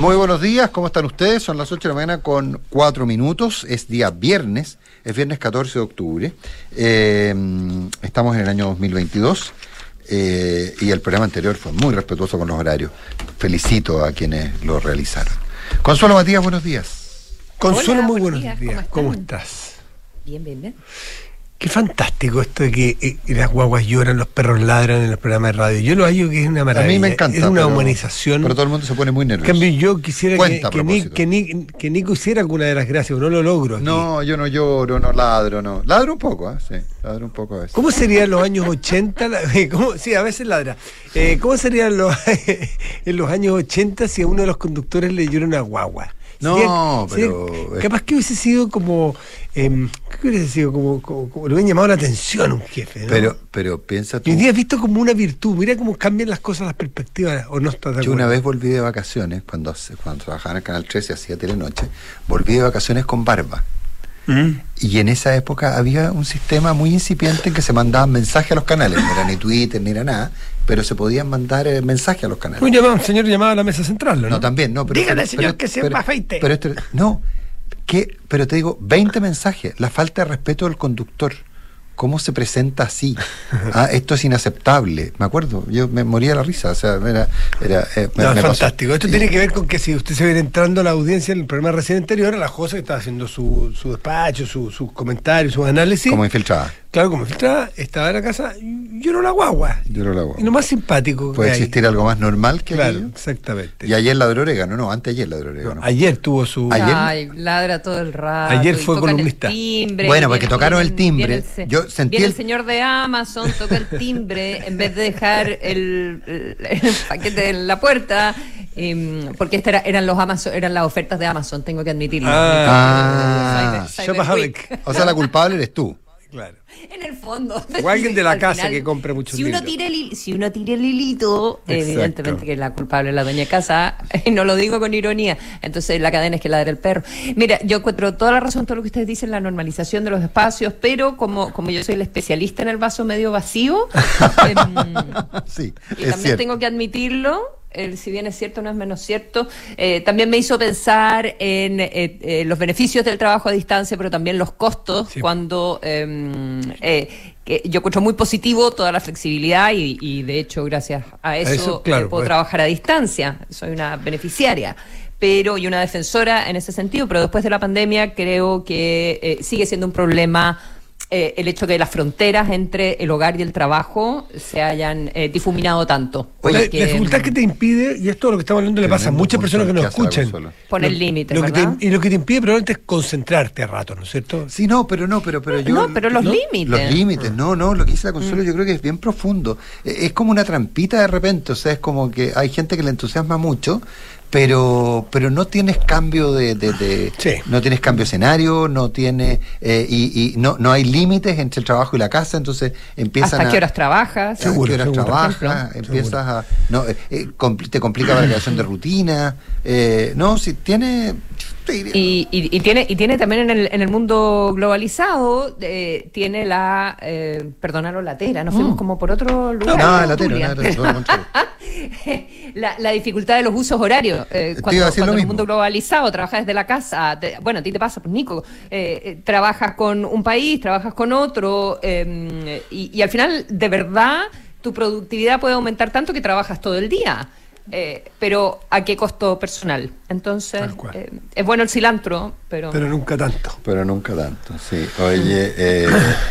Muy buenos días, ¿cómo están ustedes? Son las 8 de la mañana con 4 minutos, es día viernes, es viernes 14 de octubre, eh, estamos en el año 2022 eh, y el programa anterior fue muy respetuoso con los horarios. Felicito a quienes lo realizaron. Consuelo Matías, buenos días. Consuelo, muy buenos días. ¿Cómo, estás? Bien, bien, bien. Qué fantástico esto de que eh, las guaguas lloran, los perros ladran en los programas de radio. Yo lo hallo que es una maravilla. A mí me encanta. Es una humanización. Pero todo el mundo se pone muy nervioso. En cambio, yo quisiera que, que, Nico hiciera alguna de las gracias, pero no lo logro. No, yo no lloro, no ladro, no. Ladro un poco, ¿eh? sí. Ladro un poco a veces. ¿Cómo serían los años 80? ¿Cómo? Sí, a veces ladra. Eh, ¿Cómo serían los, en los años 80 si a uno de los conductores le llora una guagua? No, pero. capaz que hubiese sido como. Eh, ¿Qué hubiese sido? Como, como, le hubieran llamado la atención a un jefe. ¿no? Pero, pero piensa tú. Y hoy día visto como una virtud. Mira cómo cambian las cosas, las perspectivas. ¿O no estás de Yo una vez volví de vacaciones, cuando, cuando trabajaba en el Canal 13 y hacía telenoche, volví de vacaciones con barba. ¿Mm? Y en esa época había un sistema muy incipiente en que se mandaban mensajes a los canales, no era ni Twitter ni era nada, pero se podían mandar eh, mensajes a los canales. Un, llamado, un señor llamaba a la mesa central, ¿no? No, también, no. Pero, Dígale, señor, que se afeite. Pero, no, que, pero te digo, 20 mensajes, la falta de respeto del conductor. ¿Cómo se presenta así? Ah, esto es inaceptable. Me acuerdo, yo me moría la risa. O sea, era. era eh, fantástico. Esto tiene que ver con que si usted se viene entrando a la audiencia en el programa recién anterior, la José que estaba haciendo su, su despacho, sus su comentarios, sus análisis. Como infiltrada. Claro, como filtrada, estaba en la casa, lloró la guagua. Lloró la guagua. Y lo más simpático. Puede existir algo más normal que Claro, exactamente. Y ayer ladró orégano, no, antes ayer ladró orégano. ayer tuvo su. ¿Ayer? Ay, ladra todo el rato. Ayer fue columnista. timbre, bueno, porque tocaron el timbre. el, Yo sentí el... señor de Amazon, toca el timbre, en vez de dejar el, el, paquete en la puerta. Eh, porque estas eran los Amazon, eran las ofertas de Amazon, tengo que admitirlo. Ah, ah. o sea, la culpable eres tú. Claro. En el fondo. O alguien de la casa que compre mucho si uno tira el, Si uno tira el hilito, evidentemente que la culpable es la doña casa, no lo digo con ironía. Entonces la cadena es que la del perro. Mira, yo encuentro toda la razón todo lo que ustedes dicen, la normalización de los espacios, pero como, como yo soy el especialista en el vaso medio vacío, em, sí, y también tengo que admitirlo, el, si bien es cierto, no es menos cierto, eh, también me hizo pensar en eh, eh, los beneficios del trabajo a distancia, pero también los costos, cuando em, que yo encuentro muy positivo toda la flexibilidad y, de hecho, gracias a eso, puedo pues. trabajar a distancia, soy una beneficiaria pero y una defensora en ese sentido, pero después de la pandemia creo que sigue siendo un problema eh, el hecho de que las fronteras entre el hogar y el trabajo se hayan eh, difuminado tanto. la, dificultad que te impide, y esto es lo que estamos hablando le pasa a muchas personas que nos escuchan. Poner límites, Y lo que te impide probablemente es concentrarte a rato, ¿no es cierto? Sí, no, pero no, pero, pero yo... No, pero los límites. Los límites, no, no, lo que dice la Consuelo mm. yo creo que es bien profundo. E, es como una trampita de repente, o sea, es como que hay gente que le entusiasma mucho, pero pero no tienes cambio de, de, no tienes cambio de escenario no tiene eh, y, y, no no hay límites entre el trabajo y la casa entonces empiezan hasta qué horas trabajas seguro, qué horas trabajas empiezas a no eh, eh, te complica la creación de rutina no si tiene y, y, tiene y tiene también en el, en el mundo globalizado tiene la eh, perdónalo la tera nos fuimos mm. como por otro lugar. no, la tera, la, la dificultad de los usos horarios eh, cuando, en el mundo globalizado trabajas desde la casa, bueno, a ti te pasa, pues Nico, eh, eh, trabajas con un país, trabajas con otro, em, y, al final, de verdad, tu productividad puede aumentar tanto que trabajas todo el día. Pero ¿a qué costo personal? Entonces, es bueno el cilantro, pero... Pero nunca tanto. Pero nunca tanto, sí. Oye,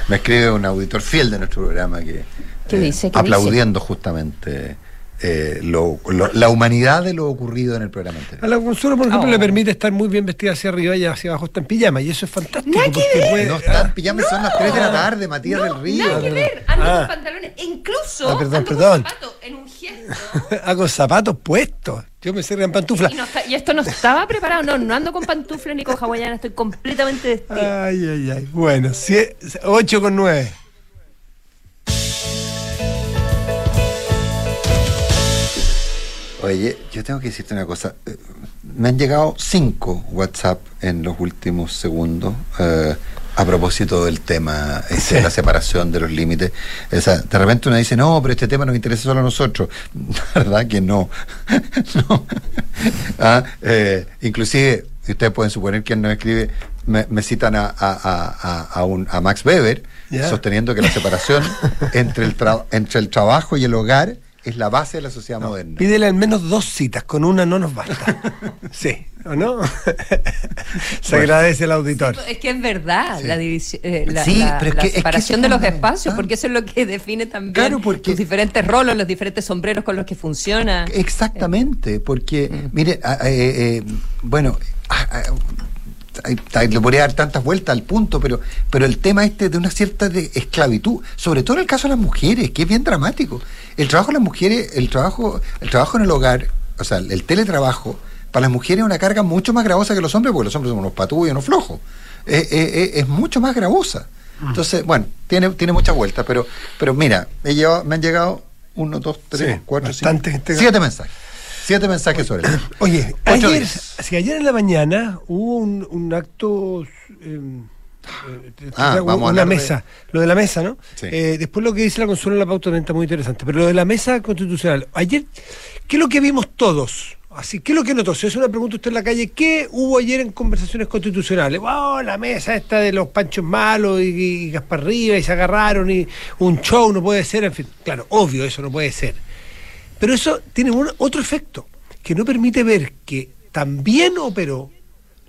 me escribe un auditor fiel de nuestro programa que... ¿Qué dice? aplaudiendo justamente eh, lo, la humanidad de lo ocurrido en el programa anterior. A la Consuelo, por ejemplo, le oh. permite estar muy bien vestida hacia arriba y hacia abajo está en pijama, y eso es fantástico. no está en pijama, son las 3 de la tarde, Matías del Río. Nada que ver, ando ah. con pantalones, incluso ah, perdón, perdón. con zapatos, en un gesto. Hago zapatos puestos. Yo me cerré en pantufla. Y, esto no estaba preparado, no, no ando con pantuflas ni con hawaiana, estoy completamente vestida. Ay, ay, ay. Bueno, 8 con 9. Oye, yo tengo que decirte una cosa. Eh, me han llegado cinco WhatsApp en los últimos segundos. Eh, A propósito del tema este, de la separación de los límites, o sea, de repente uno dice, no, pero este tema nos interesa solo a nosotros. La verdad que no. no. Ah, eh, inclusive, ustedes pueden suponer que nos escribe, me, citan a, a, a, un, a Max Weber, sosteniendo que la separación entre el, entre el trabajo y el hogar es la base de la sociedad moderna. Pídele al menos dos citas, con una no nos basta. sí, ¿o no? Se agradece el auditor. es que es verdad la, división, eh, la, separación de los espacios, porque eso es lo que define también los diferentes roles, los diferentes sombreros con los que funciona. Exactamente, porque, mm. mire, eh, eh, bueno, le podría dar tantas vueltas al punto, pero, pero el tema este de una cierta de esclavitud, sobre todo en el caso de las mujeres, que es bien dramático. El trabajo de las mujeres, el trabajo, el trabajo en el hogar, o sea, el teletrabajo, para las mujeres es una carga mucho más gravosa que los hombres, porque los hombres son unos patúos y unos flojos. es mucho más gravosa. Entonces, bueno, tiene, tiene muchas vueltas, pero, pero mira, me han llegado uno, dos, tres, cuatro, cinco, siete mensajes. Siete mensajes sobre eso. Oye, ayer, si ayer en la mañana hubo un, acto. Em, eh, ah, una mesa, lo de la mesa, ¿no? Eh, después lo que dice la consuelo en la pauta está muy interesante, pero lo de la mesa constitucional. Ayer, ¿qué es lo que vimos todos? Así, ¿qué es lo que notó? Si es una pregunta usted en la calle, ¿qué hubo ayer en conversaciones constitucionales? Oh, la mesa esta de los panchos malos y, y Gaspar Riva y se agarraron y un show no puede ser, en fin, claro, obvio, eso no puede ser. Pero eso tiene un, otro efecto, que no permite ver que también operó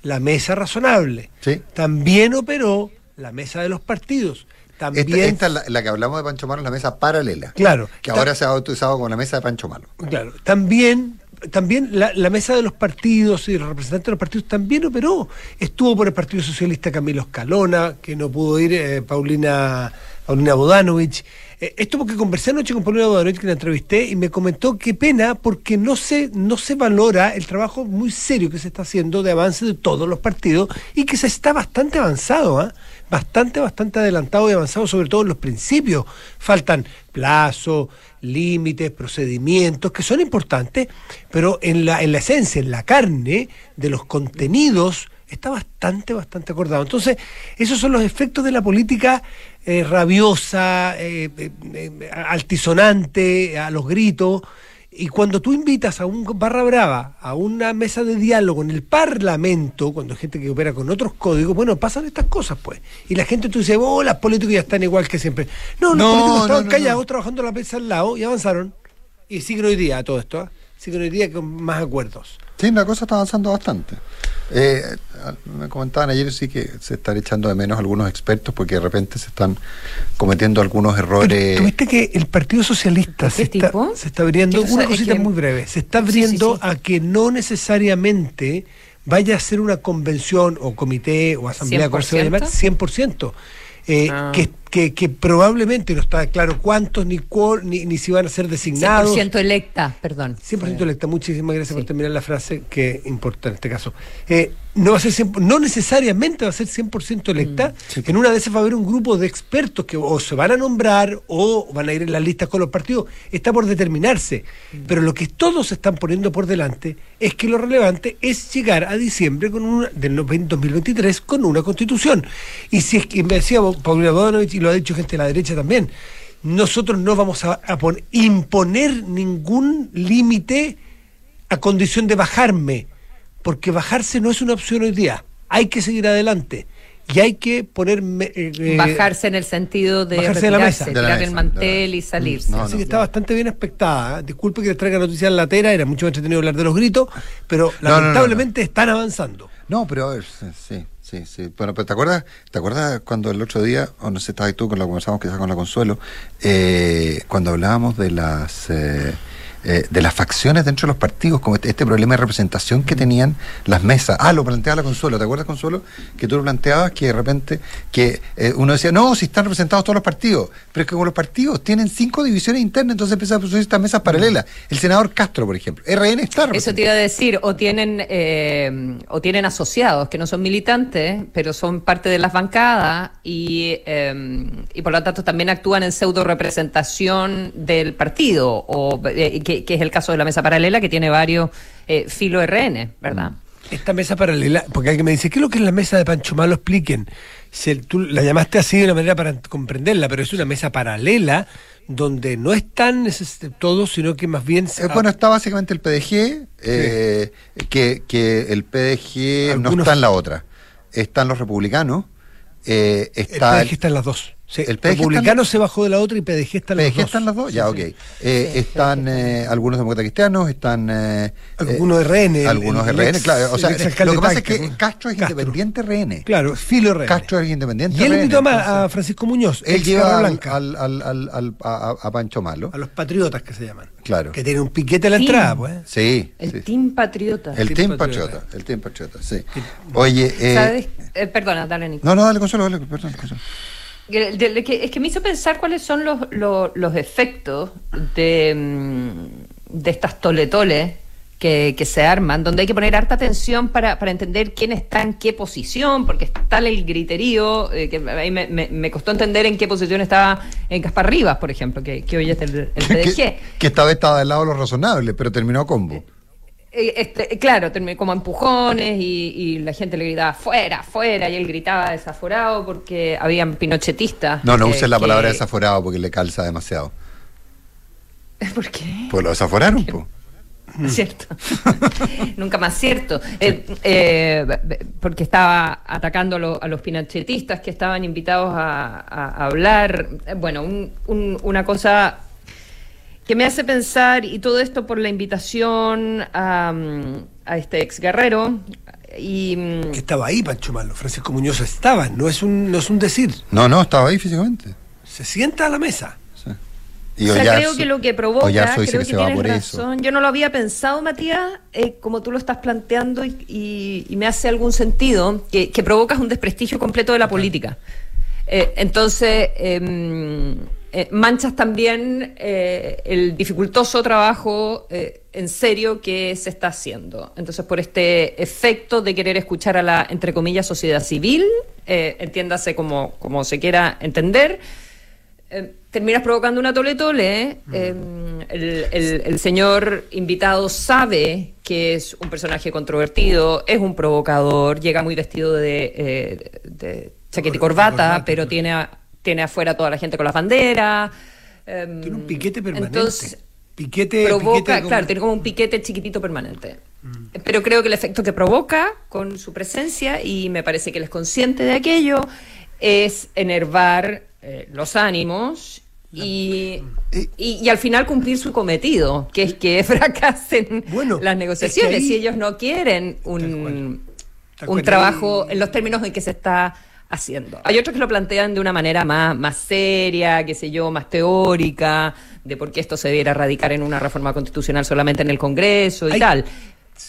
la mesa razonable, también operó la mesa de los partidos. También... Esta, es la, que hablamos de Pancho Malo, la mesa paralela. Claro. Que ahora se ha utilizado como la mesa de Pancho Malo. Claro. También, también la, mesa de los partidos y los representantes de los partidos también operó. Estuvo por el Partido Socialista Camilo Escalona, que no pudo ir, eh, Paulina, Paulina Bodanovich. Eh, esto porque conversé anoche con Paulina Bodanovich, que la entrevisté, y me comentó qué pena porque no se, no se valora el trabajo muy serio que se está haciendo de avance de todos los partidos y que se está bastante avanzado, ¿ah? bastante, bastante adelantado y avanzado, sobre todo en los principios. Faltan plazos, límites, procedimientos, que son importantes, pero en la, en la esencia, en la carne de los contenidos, está bastante, bastante acordado. Entonces, esos son los efectos de la política eh, rabiosa, eh, eh, altisonante, a los gritos. Y cuando tú invitas a un barra brava, a una mesa de diálogo en el Parlamento, cuando hay gente que opera con otros códigos, bueno, pasan estas cosas, pues. Y la gente tú dices, oh, las políticos ya están igual que siempre. No, los políticos estaban callados, trabajando la mesa al lado y avanzaron. Y siguen hoy día todo esto, siguen hoy día con más acuerdos. Sí, la cosa está avanzando bastante. Eh, me comentaban ayer sí que se están echando de menos algunos expertos porque de repente se están cometiendo algunos errores. ¿Tuviste que el Partido Socialista se está, se está, abriendo, una cosita muy breve, se está abriendo a que no necesariamente vaya a ser una convención o comité o asamblea 100%, 100% eh, ah. que que, que, probablemente no está claro cuántos ni, ni, ni, si van a ser designados. 100% electa, perdón. 100% electa. Muchísimas gracias por terminar la frase que importa en este caso. Eh, no va a ser no necesariamente va a ser 100% electa. Mm, en una de esas va a haber un grupo de expertos que o se van a nombrar o van a ir en las listas con los partidos. Está por determinarse. Mm. Pero lo que todos se están poniendo por delante es que lo relevante es llegar a diciembre con una, del 2023 con una constitución. Y si es que me decía Paulina Lo ha dicho gente de la derecha también, nosotros no vamos a, imponer ningún límite a condición de bajarme, porque bajarse no es una opción hoy día, hay que seguir adelante. Y hay que poner... Eh, eh, bajarse en el sentido de, bajarse de la mesa. tirar el mantel y salirse. Así que está bastante bien expectada. ¿eh? Disculpe que les traiga noticias en la tera, era mucho más entretenido hablar de los gritos, pero lamentablemente están avanzando. No, pero sí. Sí, sí. Bueno, pero ¿te acuerdas, ¿te acuerdas cuando el otro día, o no sé, estabas tú con la conversamos quizás con la Consuelo, eh, cuando hablábamos de las eh, eh, de las facciones dentro de los partidos, como este, problema de representación que tenían las mesas. Ah, lo planteaba la Consuelo, ¿te acuerdas, Consuelo? Que tú lo planteabas que de repente, que eh, uno decía, no, si están representados todos los partidos, pero es que como los partidos tienen cinco divisiones internas, entonces empiezan a producir estas mesas paralelas. El senador Castro, por ejemplo, RN está Eso te iba a decir, o tienen, eh, o tienen asociados que no son militantes, pero son parte de las bancadas y, y por lo tanto también actúan en pseudo representación del partido o que, es el caso de la mesa paralela, que tiene varios eh, filo RN, ¿verdad? Esta mesa paralela, porque alguien me dice, ¿qué es lo que es la mesa de Pancho Malo? Expliquen. Si tú la llamaste así de una manera para comprenderla, pero es una mesa paralela donde no están todos, sino que más bien... Eh, bueno, está básicamente el PDG, eh, que, que, el PDG no está en la otra. Están los republicanos. Eh, está el PDG está en las dos. El Republicano se bajó de la otra y PDG las dos. están las dos? Ya, ok. Eh, están eh, algunos demócratas cristianos, están... Eh, algunos RN. Algunos RN, claro. O sea, lo que pasa es que Castro es independiente RN. Claro, filo RN. Castro es independiente Y él invitó a Francisco Muñoz. Él lleva al, al, al, a, Pancho Malo. A los patriotas que se llaman. Claro. Que tiene un piquete a la entrada, pues. Sí. El Team Patriota. El Team, Patriota. El Team Patriota, sí. Oye... ¿Sabes? perdona, dale, Nico. No, no, dale, Consuelo, dale, perdón, Consuelo es que me hizo pensar cuáles son los, los, efectos de, mm, de estas toletoles que, que, se arman, donde hay que poner harta atención para, para entender quién está en qué posición, porque está el griterío, eh, que ahí me, me, costó entender en qué posición estaba en Caspar Rivas, por ejemplo, que, que hoy es el, el PDG. que, que, esta vez estaba del lado de lo razonable, pero terminó combo. Eh, este, claro, como empujones y, la gente le gritaba fuera, fuera, y él gritaba desaforado porque habían pinochetistas. No, no uses la palabra desaforado porque le calza demasiado. ¿Por qué? Pues lo desaforaron, pues. Cierto. Nunca más cierto. Eh, eh, porque estaba atacando a, los pinochetistas que estaban invitados a, hablar. Bueno, una cosa que me hace pensar, y todo esto por la invitación a, este ex guerrero. Y, mm, estaba ahí, Pancho Malo. Francisco Muñoz estaba, no es un, no es un decir. No, no, estaba ahí físicamente. Se sienta a la mesa. Y o sea, creo que lo que provoca, creo que, tienes razón. Yo no lo había pensado, Matías, eh, como tú lo estás planteando y, me hace algún sentido, que, que provocas un desprestigio completo de la política. Eh, entonces, em, eh, manchas también eh, el dificultoso trabajo eh, en serio que se está haciendo. Entonces, por este efecto de querer escuchar a la, entre comillas, sociedad civil, entiéndase como, como se quiera entender, terminas provocando una tole tole. Mm. El, el, señor invitado sabe que es un personaje controvertido, es un provocador, llega muy vestido de, de chaqueta y corbata, pero tiene tiene afuera toda la gente con las banderas. Em, tiene un piquete permanente. Entonces, piquete, provoca, claro, tiene como un piquete chiquitito permanente. Mm. Pero creo que el efecto que provoca con su presencia, y me parece que él es consciente de aquello, es enervar eh, los ánimos y, y, al final cumplir su cometido, que es que fracasen las negociaciones. si ellos no quieren un, un trabajo en los términos en que se está haciendo. Hay otros que lo plantean de una manera más, más seria, qué sé yo, más teórica, de por qué esto se debiera radicar en una reforma constitucional solamente en el Congreso y tal.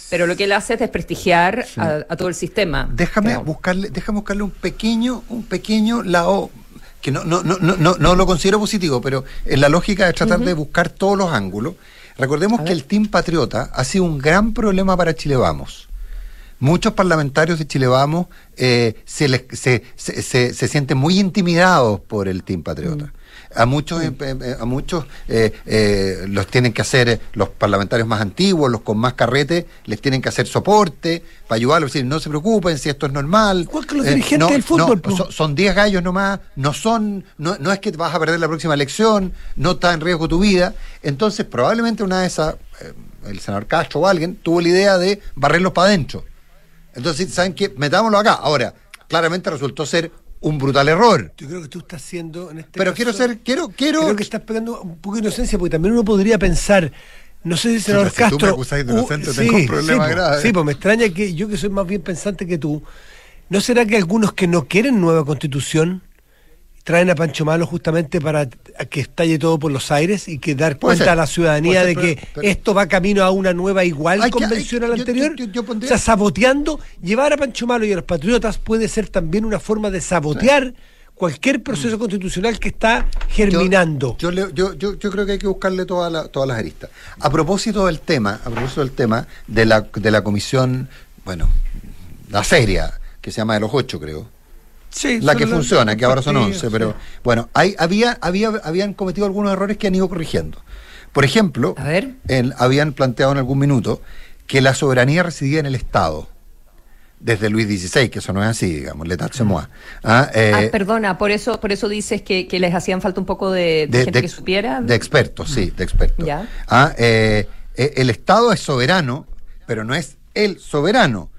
Pero lo que él hace es desprestigiar a, todo el sistema. Déjame buscarle, déjame buscarle un pequeño, un pequeño lado que no, no, no, no, no lo considero positivo, pero en la lógica de tratar de buscar todos los ángulos. Recordemos que el Team Patriota ha sido un gran problema para Chile Vamos muchos parlamentarios de Chile Vamos eh, se, se, se, se, sienten muy intimidados por el Team Patriota. Mm. A muchos, eh, eh, a muchos los tienen que hacer los parlamentarios más antiguos, los con más carrete, les tienen que hacer soporte para ayudarlos, decir, no se preocupen si esto es normal. Igual que los dirigentes del fútbol. son 10 gallos nomás, no son, no, no es que vas a perder la próxima elección, no está en riesgo tu vida. Entonces, probablemente una de esas, el senador Castro o alguien, tuvo la idea de barrerlos para adentro entonces, ¿saben qué? Metámoslo acá. Ahora, claramente resultó ser un brutal error. Yo creo que tú estás haciendo en este Pero quiero ser, quiero, quiero. Creo que estás pegando un poco de inocencia, porque también uno podría pensar. No sé si senador si Castro. Tú me acusás de inocente, tengo un problema sí, grave. Sí, pues me extraña que yo que soy más bien pensante que tú. ¿No será que algunos que no quieren nueva constitución traen a Pancho Malo justamente para que estalle todo por los aires y que dar cuenta a la ciudadanía de que esto va camino a una nueva igual convención a la anterior. O sea, saboteando, llevar a Pancho Malo y a los patriotas puede ser también una forma de sabotear cualquier proceso mm. constitucional que está germinando. Yo, yo, yo, yo, creo que hay que buscarle todas todas las aristas. A propósito del tema, a propósito del tema de la, de la comisión, bueno, la seria, que se llama de los ocho, creo la que funciona, que ahora son 11, pero bueno, hay, había, había, habían cometido algunos errores que han ido corrigiendo. Por ejemplo, habían planteado en algún minuto que la soberanía residía en el Estado desde Luis XVI, que eso no es así, digamos, l'état c'est moi. Ah, eh, ah, perdona, por eso, por eso dices que, les hacían falta un poco de, gente que supiera. De expertos, sí, de expertos. Ah, eh, eh, el Estado es soberano, pero no es el soberano.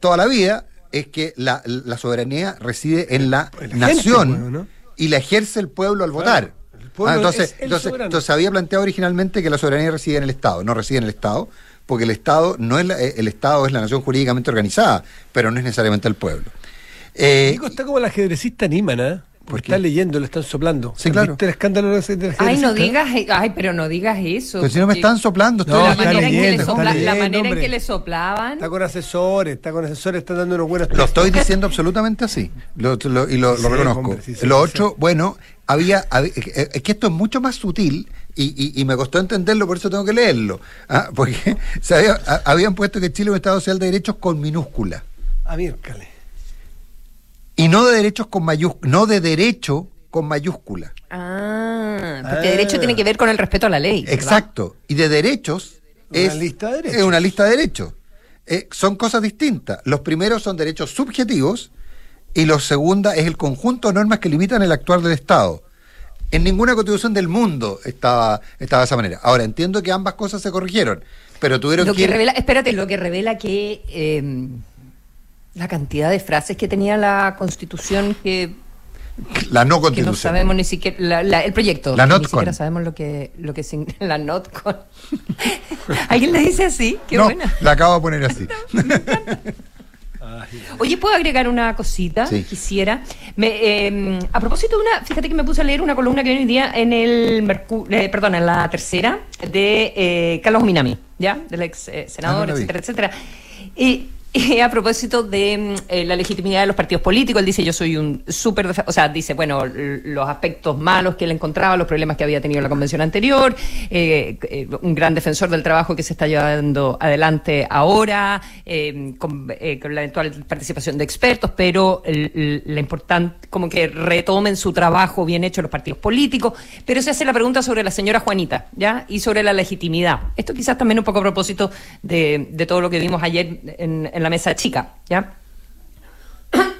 Toda la vida es que la, soberanía reside en la nación y la ejerce el pueblo al votar. Ah, entonces, entonces, entonces había planteado originalmente que la soberanía reside en el Estado, no reside en el Estado, porque el Estado no es eh, el Estado es la nación jurídicamente organizada, pero no es necesariamente el pueblo. Eh, está como el ajedrecista Niman, ¿eh? Porque está leyendo, le están soplando. Sí, claro. el escándalo del Ay, no digas, ay, pero no digas eso. Pero si no me están soplando, estoy la, manera leyendo, la manera en que le soplaban. Está con asesores, está con asesores, está dando unos buenos. Lo estoy diciendo absolutamente así. Lo, y lo, reconozco. lo otro, bueno, había, eh, es que esto es mucho más sutil y, y, me costó entenderlo, por eso tengo que leerlo. ¿ah? Porque se habían puesto que Chile es un Estado social de derechos con minúscula. A Y no de derechos con mayúscula, no de derecho con mayúscula. Ah, porque derecho tiene que ver con el respeto a la ley. Exacto. Y de derechos es, lista de derechos. es una lista de derechos. Eh, son cosas distintas. Los primeros son derechos subjetivos y los segunda es el conjunto de normas que limitan el actuar del Estado. En ninguna constitución del mundo estaba, estaba de esa manera. Ahora, entiendo que ambas cosas se corrigieron, pero tuvieron lo que... revela, espérate, lo que revela que em, la cantidad de frases que tenía la constitución que... La no constitución. Que no sabemos ni siquiera... el proyecto. La Ni siquiera sabemos lo que... Lo que la not con... ¿Alguien le dice así? Qué no, la acabo de poner así. Oye, ¿puedo agregar una cosita? Quisiera. Em, a propósito de una, fíjate que me puse a leer una columna que viene hoy día en el eh, perdón, en la tercera, de eh, Carlos Minami, ¿ya? Del ex eh, senador, ah, etcétera, etcétera. Y a propósito de mm, eh, la legitimidad de los partidos políticos, él dice, yo soy un súper, o sea, dice, bueno, los aspectos malos que él encontraba, los problemas que había tenido la convención anterior, eh, eh, un gran defensor del trabajo que se está llevando adelante ahora, con, la eventual participación de expertos, pero la importante, como que retomen su trabajo bien hecho los partidos políticos, pero se hace la pregunta sobre la señora Juanita, ¿ya? Y sobre la legitimidad. Esto quizás también un poco a propósito de, de todo lo que vimos ayer en, en la mesa chica, ¿ya?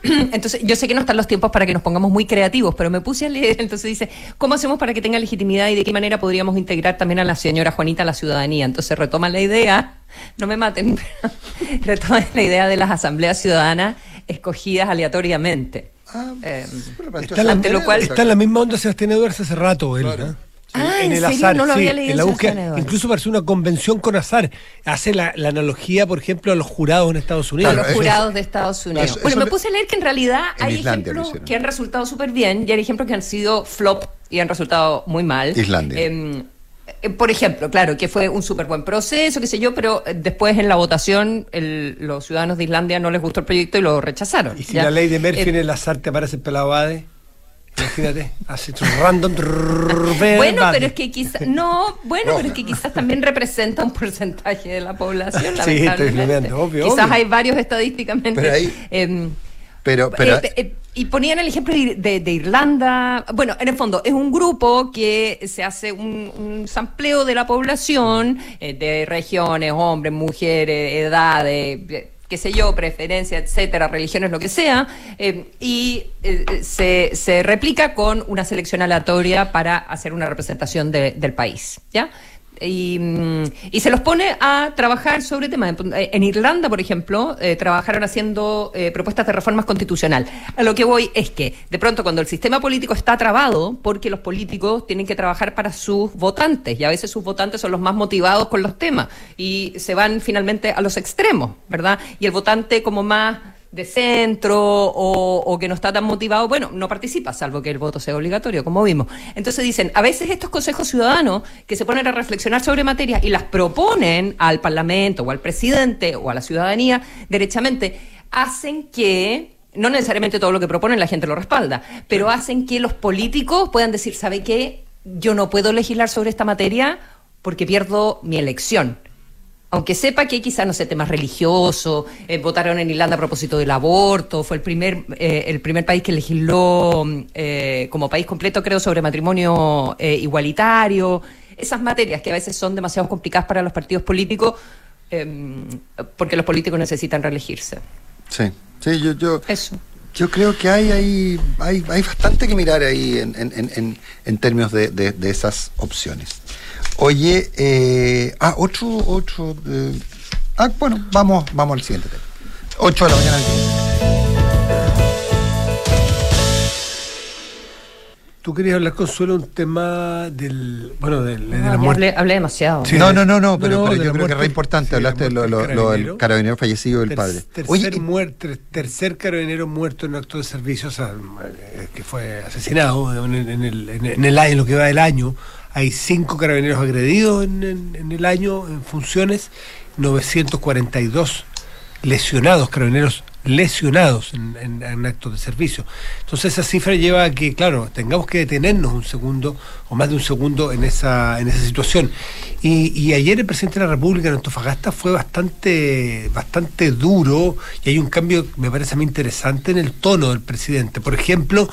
Entonces, yo sé que no están los tiempos para que nos pongamos muy creativos, pero me puse a leer, entonces dice, ¿cómo hacemos para que tenga legitimidad y de qué manera podríamos integrar también a la señora Juanita a la ciudadanía? Entonces retoma la idea, no me maten, retoma la idea de las asambleas ciudadanas escogidas aleatoriamente. Ah, eh, está, la, lo cual, está en la misma onda Sebastián Edwards hace rato, él, Ah, en, el azar, no lo había leído en la búsqueda, incluso parece una convención con azar. Hace la, analogía, por ejemplo, a los jurados en Estados Unidos. A los jurados de Estados Unidos. bueno, me puse a leer que en realidad hay ejemplos que han resultado súper bien y hay ejemplos que han sido flop y han resultado muy mal. Islandia. Em, eh, por ejemplo, claro, que fue un súper buen proceso, qué sé yo, pero eh, después en la votación los ciudadanos de Islandia no les gustó el proyecto y lo rechazaron. ¿Y si la ley de Murphy en el azar te aparece pelado Imagínate, así random. bueno, pero es que quizás no, bueno, pero es que quizás también representa un porcentaje de la población. sí, estoy obvio. Quizás hay varios estadísticamente. Pero, ahí, em, pero, pero eh, eh, y ponían el ejemplo de, Irlanda. Bueno, en el fondo es un grupo que se hace un, un sampleo de la población, eh, de regiones, hombres, mujeres, edades qué sé yo, preferencia, etcétera, religiones, lo que sea, eh, y eh, se, se, replica con una selección aleatoria para hacer una representación del país, ¿ya? Mm, y, se los pone a trabajar sobre temas. En Irlanda, por ejemplo, eh, trabajaron haciendo eh, propuestas de reformas constitucional. A lo que voy es que, de pronto, cuando el sistema político está trabado, porque los políticos tienen que trabajar para sus votantes, y a veces sus votantes son los más motivados con los temas, y se van finalmente a los extremos, ¿verdad? Y el votante como más de centro o, que no está tan motivado, bueno, no participa, salvo que el voto sea obligatorio, como vimos. Entonces dicen, a veces estos consejos ciudadanos que se ponen a reflexionar sobre materias y las proponen al Parlamento o al presidente o a la ciudadanía, derechamente, hacen que no necesariamente todo lo que proponen la gente lo respalda, pero hacen que los políticos puedan decir, ¿sabe qué? Yo no puedo legislar sobre esta materia porque pierdo mi elección aunque sepa que quizás, no sé, temas religiosos, eh, votaron en Irlanda a propósito del aborto, fue el primer, eh, el primer país que legisló eh, como país completo, creo, sobre matrimonio igualitario, esas materias que a veces son demasiado complicadas para los partidos políticos, em, porque los políticos necesitan reelegirse. Sí, sí, yo, yo, Eso. yo creo que hay, hay, hay, hay bastante que mirar ahí en, en, en, en términos de, de, de, esas opciones. Oye, eh, ah, otro, otro, eh, ah, bueno, vamos, vamos al siguiente tema. 8 de la mañana. Tú querías hablar, Consuelo, un tema del. Bueno, del, de la Ah, muerte. hablé, hablé demasiado. Sí. no, no, no, no, pero, No, pero de yo la creo que es muerte- re importante. sí, la Hablaste de lo, muerte lo, del lo del carabinero. carabinero fallecido del Ter- padre. Tercer, Oye, muerte, tercer carabinero muerto en un acto de servicio, o sea, eh, que fue asesinado en el, en, el, en el- en el año, en lo que va del año. Hay cinco carabineros agredidos en, el año en funciones, 942 lesionados, carabineros lesionados en, actos de servicio. Entonces esa cifra lleva a que, claro, tengamos que detenernos un segundo o más de un segundo en esa, en esa situación. Y, y ayer el presidente de la República en Antofagasta fue bastante, bastante duro y hay un cambio, me parece a mí interesante, en el tono del presidente. Por ejemplo,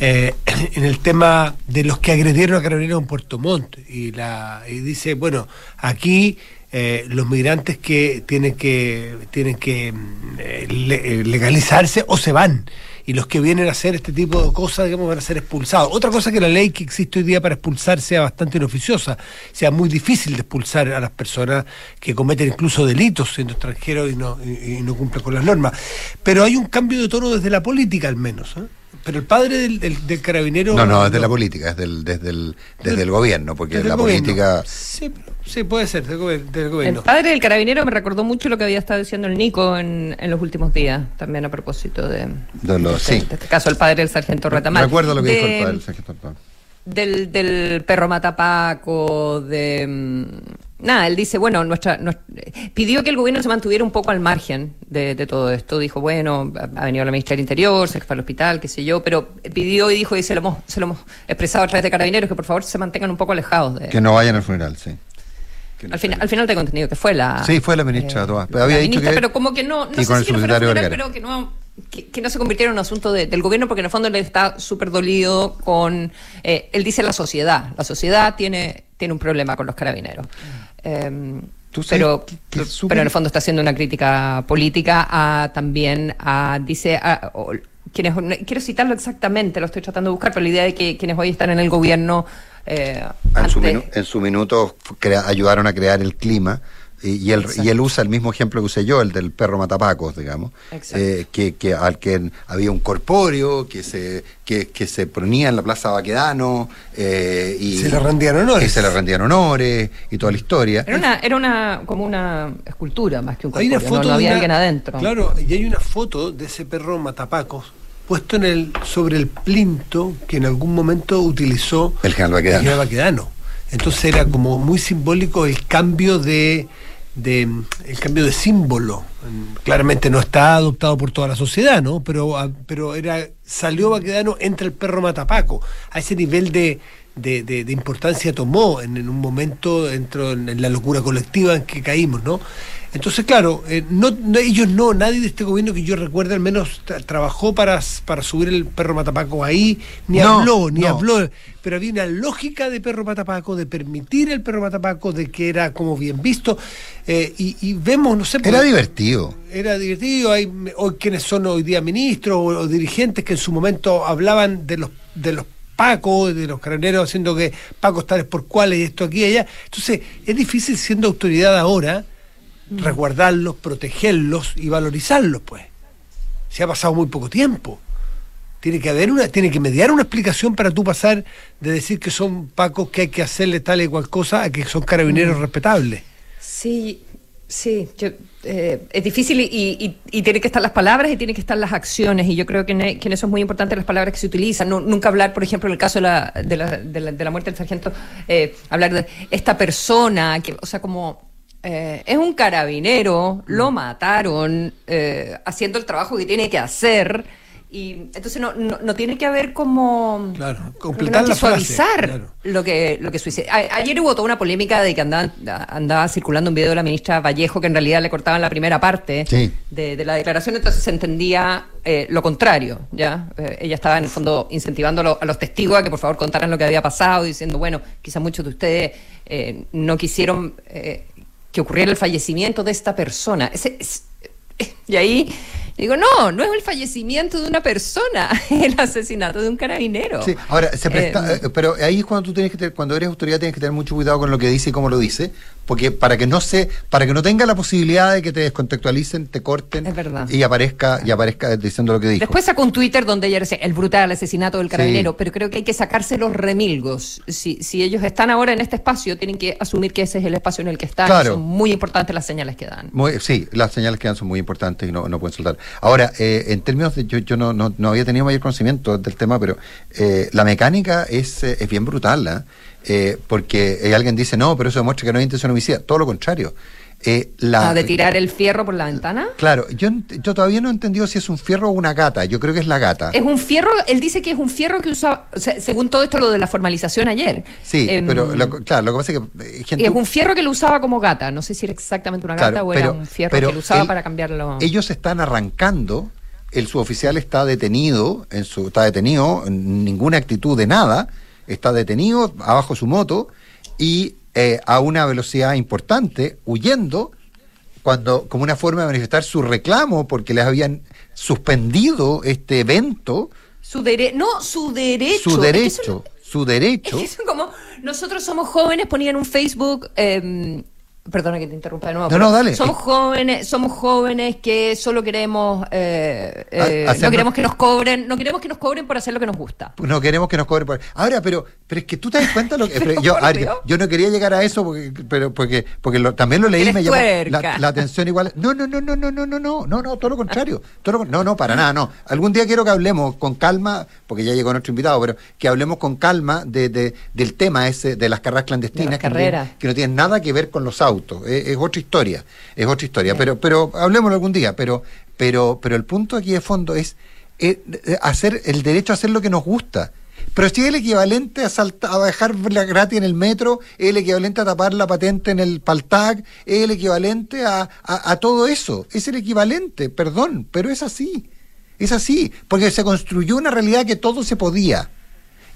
eh, en el tema de los que agredieron a carabineros en Puerto Montt y, la, y dice, bueno, aquí eh, los migrantes que tienen que tienen que mm, eh, le- legalizarse o se van y los que vienen a hacer este tipo de cosas digamos van a ser expulsados otra cosa que la ley que existe hoy día para expulsar sea bastante inoficiosa sea muy difícil de expulsar a las personas que cometen incluso delitos siendo extranjeros y no y no cumplen con las normas pero hay un cambio de tono desde la política al menos ¿eh? Pero el padre del, del- del carabinero no, no, es de la política, es del, desde, el, desde el gobierno, porque desde la gobierno. política... sí, puede ser del, gobier- del El gobierno padre del carabinero me recordó mucho lo que había estado diciendo el Nico en, en los últimos días, también a propósito de, De lo- este, sí. de este caso, el padre del sargento Retamal. Recuerdo lo que dijo el padre del sargento Alpán. del, del perro matapaco, de... Nada, él dice, bueno, nuestra, nuestra- pidió que el gobierno se mantuviera un poco al margen de, de todo esto. Dijo, bueno, ha venido la ministra del Interior, se fue al hospital, qué sé yo, pero pidió y dijo, y se lo hemos, se lo hemos expresado a través de carabineros, que por favor se mantengan un poco alejados de... Que no vayan al funeral, sí. No Al, final, al final tengo entendido que fue la... Sí, fue la ministra Toás, pero había dicho ministra, que- Pero como que no... no y sé con el si funeral, pero que no, que, que no se convirtiera en un asunto de- del gobierno, porque en el fondo él está súper dolido con... eh, él dice la sociedad. La sociedad tiene, tiene un problema con los carabineros. Eh, Tú sabes pero, que- que pero en el fondo está haciendo una crítica política a, también a, dice, a- o- quienes, quiero citarlo exactamente, lo estoy tratando de buscar, pero la idea de que quienes hoy están en el gobierno... eh, En su, minu- en su minuto crea- ayudaron a crear el clima y, y él, Exacto. y él usa el mismo ejemplo que usé yo, el del perro matapacos, digamos, Exacto. eh, que, que al que había un corpóreo que se que, que se ponía en la Plaza Baquedano eh, y Se le rendían honores. y se le rendían honores y toda la historia. Era una, era una, como una escultura más que un Hay una corpóreo, foto no, no de había una- alguien adentro. Claro, y hay una foto de ese perro matapacos puesto en el sobre el plinto que en algún momento utilizó El general Baquedano. general Baquedano. Entonces era como muy simbólico el cambio de, de el cambio de símbolo. Claramente no está adoptado por toda la sociedad, ¿no? Pero ah, pero era salió Baquedano entre el perro matapaco. A ese nivel de de, de- de importancia tomó en, en un momento entró en, en la locura colectiva en que caímos, ¿no? Entonces, claro, eh, no, no- ellos no, nadie de este gobierno que yo recuerde al menos tra- trabajó para, para subir el perro matapaco ahí, ni No, habló, ni no. habló, pero había una lógica de perro matapaco, de permitir el perro matapaco, de que era como bien visto, eh, y, y vemos, no sé... Era divertido. era divertido. Hay hoy quienes son hoy día ministros o, o dirigentes que en su momento hablaban de los de los Pacos, de los carabineros, haciendo que Pacos tales por cuales y esto aquí y allá. Entonces, es difícil siendo autoridad ahora resguardarlos, protegerlos y valorizarlos, pues. Se ha pasado muy poco tiempo. Tiene que haber una, tiene que mediar una explicación para tú pasar de decir que son pacos que hay que hacerle tal y cual cosa a que son carabineros respetables. Sí, sí, yo, eh, es difícil y, y, y tiene que estar las palabras y tiene que estar las acciones y yo creo que en, que en eso es muy importante las palabras que se utilizan. Nunca hablar, por ejemplo, en el caso de la, de la, de la, de la muerte del sargento, eh, hablar de esta persona, que, o sea, como... eh, es un carabinero, lo mataron eh, haciendo el trabajo que tiene que hacer y entonces no, no, no tiene que haber como Claro, completar no hay la que frase, suavizar claro. lo que lo que suicida. A- ayer hubo toda una polémica de que andaba, andaba circulando un video de la ministra Vallejo que en realidad le cortaban la primera parte Sí. de, de la declaración, entonces se entendía eh, lo contrario, ¿ya? Eh, ella estaba en el fondo incentivando a, lo- a los testigos a que por favor contaran lo que había pasado, diciendo, bueno, quizás muchos de ustedes eh, no quisieron... eh, que ocurriera el fallecimiento de esta persona. y ahí Digo, no, no es el fallecimiento de una persona, el asesinato de un carabinero. Sí, ahora, se presta, eh, pero ahí es cuando tú tienes que tener, cuando eres autoridad tienes que tener mucho cuidado con lo que dice y cómo lo dice, porque para que no se, para que no tenga la posibilidad de que te descontextualicen, te corten y aparezca, y aparezca diciendo lo que dijo. Después sacó un Twitter donde ella dice el brutal asesinato del carabinero, pero creo que hay que sacarse los remilgos. Si, si ellos están ahora en este espacio, tienen que asumir que ese es el espacio en el que están. Son muy importantes las señales que dan. sí, las señales que dan son muy importantes y no, no pueden soltar. Ahora, eh, en términos de, yo, yo no, no, no, había tenido mayor conocimiento del tema, pero eh, la mecánica es, eh, es bien brutal, ¿ah? porque alguien dice, no, pero eso demuestra que no hay intención homicida. Todo lo contrario. Eh, la, ah, ¿De tirar el fierro por la ventana? Claro, yo, yo todavía no he entendido si es un fierro o una gata. Yo creo que es la gata. Es un fierro, él dice que es un fierro que usaba, según todo esto lo de la formalización ayer. Sí, em, pero claro, lo que pasa es que... Es un fierro que lo usaba como gata. No sé si era exactamente una gata o era un fierro que lo usaba para cambiarlo. Ellos están arrancando, el suboficial está detenido, en su, está detenido, ninguna actitud de nada, está detenido abajo su moto y eh, a una velocidad importante, huyendo, cuando, como una forma de manifestar su reclamo porque les habían suspendido este evento. Su derecho, no, su derecho. Su derecho, su derecho. como, nosotros somos jóvenes, ponían un Facebook. Eh, Perdona que te interrumpa de nuevo. No, no, dale. Somos jóvenes, somos jóvenes que solo queremos, eh, eh, no queremos que nos cobren, no queremos que nos cobren por hacer lo que nos gusta. No queremos que nos cobren por. Ahora, pero, pero es que tú te das cuenta lo que yo, yo no quería llegar a eso porque, pero porque, porque también lo leí y me llamó la, atención igual. No, no, no, no, no, no, no, no, no, no, todo lo contrario. Todo no, no, para nada, no. Algún día quiero que hablemos con calma, porque ya llegó nuestro invitado, pero que hablemos con calma de, de del tema ese de las carreras clandestinas que, no, que no tienen nada que ver con los autos es, otra historia, es otra historia, pero, pero hablemos algún día, pero, pero, pero el punto aquí de fondo es eh, hacer el derecho a hacer lo que nos gusta. Pero si es el equivalente a, a bajar la gratis en el metro, es el equivalente a tapar la patente en el Paltag, es el equivalente a, a todo eso, es el equivalente, perdón, pero es así, es así, porque se construyó una realidad que todo se podía.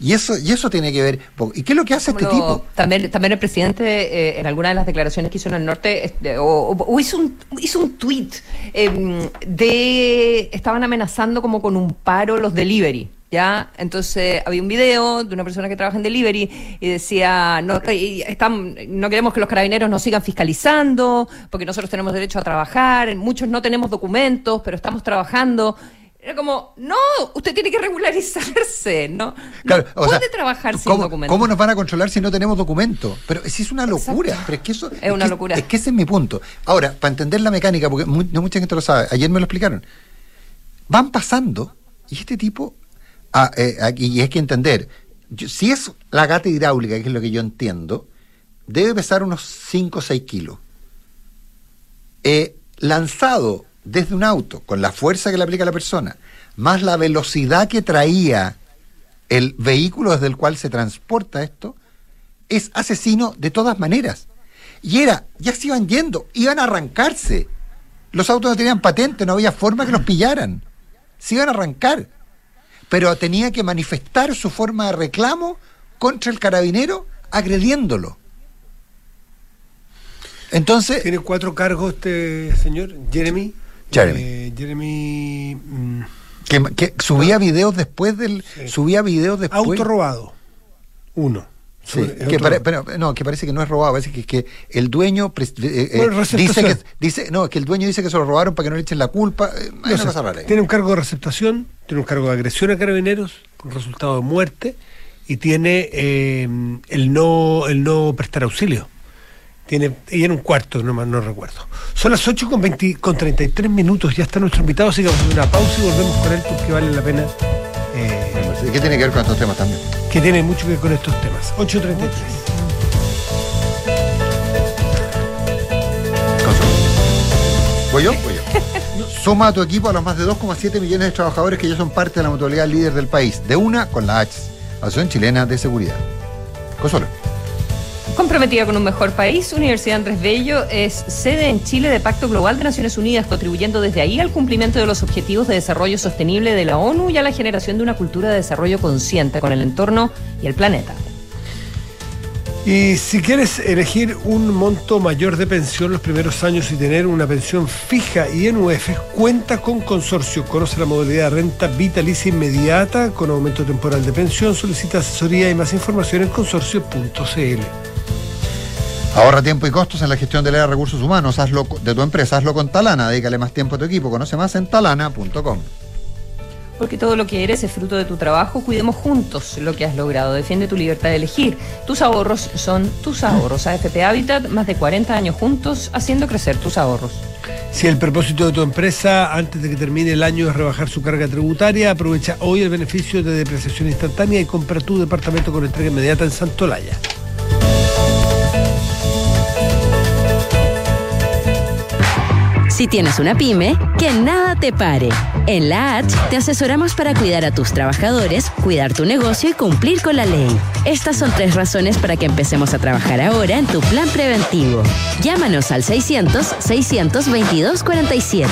Y eso, y eso tiene que ver. ¿Y qué es lo que hace este tipo? También, también el presidente, eh, en alguna de las declaraciones que hizo en el norte, este, o, hizo un hizo un tweet em, de estaban amenazando como con un paro los delivery. ¿ya? Entonces había un video de una persona que trabaja en delivery y decía, no, están, no queremos que los carabineros nos sigan fiscalizando, porque nosotros tenemos derecho a trabajar, muchos no tenemos documentos, pero estamos trabajando. Era como, no, usted tiene que regularizarse, ¿no? Claro, puede trabajar sin documentos. ¿Cómo nos van a controlar si no tenemos documentos? Pero si es una locura, pero es que eso... Es, una locura. Es que ese es mi punto. Ahora, para entender la mecánica, porque no mucha gente lo sabe, ayer me lo explicaron, van pasando y este tipo, ah, eh, y es que entender, si es la gata hidráulica, que es lo que yo entiendo, debe pesar unos 5 o 6 kilos. Eh, lanzado desde un auto, con la fuerza que le aplica la persona, más la velocidad que traía el vehículo desde el cual se transporta esto, es asesino de todas maneras. Y era, ya se iban yendo, iban a arrancarse. Los autos no tenían patente, no había forma que los pillaran. Se iban a arrancar. Pero tenía que manifestar su forma de reclamo contra el carabinero agrediéndolo. Entonces. Tiene cuatro cargos este señor, Jeremy. Jeremy. Eh, Jeremy mm, que, subía videos después del. Subía videos después. Auto robado. Uno. Sí, que pero, no, que parece que no es robado, parece que, que el dueño eh, eh, dice que dice no, que el dueño dice que se lo robaron para que no le echen la culpa. tiene un cargo de receptación, tiene un cargo de agresión a carabineros con resultado de muerte y tiene el no el no prestar auxilio. Tiene, y en un cuarto, no, no recuerdo. Son las 8 con, 20, con 33 minutos, ya está nuestro invitado, así que vamos a hacer una pausa y volvemos con él porque vale la pena. Eh, ¿Y qué tiene que ver con estos temas también? Que tiene mucho que ver con estos temas. 8.33. ¿Voy yo? Voy yo. Suma a tu equipo a los más de 2,7 millones de trabajadores que ya son parte de la mutualidad líder del país. De una con la H, Asociación Chilena de Seguridad. Consuelo. Comprometida con un mejor país, Universidad Andrés Bello es sede en Chile de Pacto Global de Naciones Unidas, contribuyendo desde ahí al cumplimiento de los objetivos de desarrollo sostenible de la ONU y a la generación de una cultura de desarrollo consciente con el entorno y el planeta. Y si quieres elegir un monto mayor de pensión los primeros años y tener una pensión fija y en UEF, cuenta con Consorcio. Conoce la modalidad de renta vitalicia inmediata con aumento temporal de pensión. Solicita asesoría y más información en consorcio.cl. Ahorra tiempo y costos en la gestión de recursos humanos. Hazlo de tu empresa, hazlo con Talana. Dedícale más tiempo a tu equipo. Conoce más en talana.com porque todo lo que eres es fruto de tu trabajo. Cuidemos juntos lo que has logrado. Defiende tu libertad de elegir. Tus ahorros son tus ahorros. AFP Habitat, más de 40 años juntos haciendo crecer tus ahorros. Si el propósito de tu empresa antes de que termine el año es rebajar su carga tributaria, aprovecha hoy el beneficio de depreciación instantánea y compra tu departamento con entrega inmediata en Santolaya. Si tienes una pyme, que nada te pare. En la H te asesoramos para cuidar a tus trabajadores, cuidar tu negocio y cumplir con la ley. Estas son tres razones para que empecemos a trabajar ahora en tu plan preventivo. Llámanos al 600-622-47.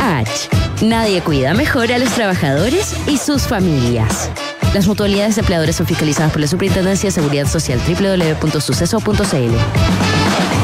H. Nadie cuida mejor a los trabajadores y sus familias. Las mutualidades de empleadores son fiscalizadas por la Superintendencia de Seguridad Social www.suceso.cl.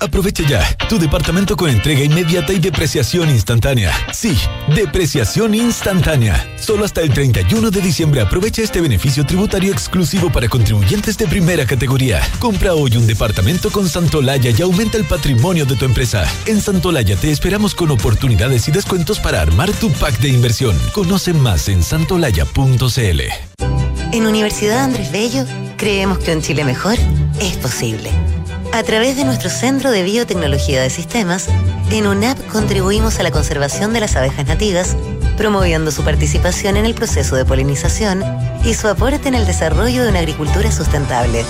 Aprovecha ya tu departamento con entrega inmediata y depreciación instantánea. Sí, depreciación instantánea. Solo hasta el 31 de diciembre aprovecha este beneficio tributario exclusivo para contribuyentes de primera categoría. Compra hoy un departamento con Santolaya y aumenta el patrimonio de tu empresa. En Santolaya te esperamos con oportunidades y descuentos para armar tu pack de inversión. Conoce más en santolaya.cl. En Universidad Andrés Bello creemos que un Chile mejor es posible. A través de nuestro Centro de Biotecnología de Sistemas, en UNAP contribuimos a la conservación de las abejas nativas, promoviendo su participación en el proceso de polinización y su aporte en el desarrollo de una agricultura sustentable.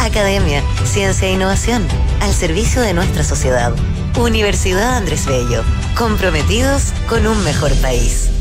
Academia, ciencia e innovación, al servicio de nuestra sociedad. Universidad Andrés Bello, comprometidos con un mejor país.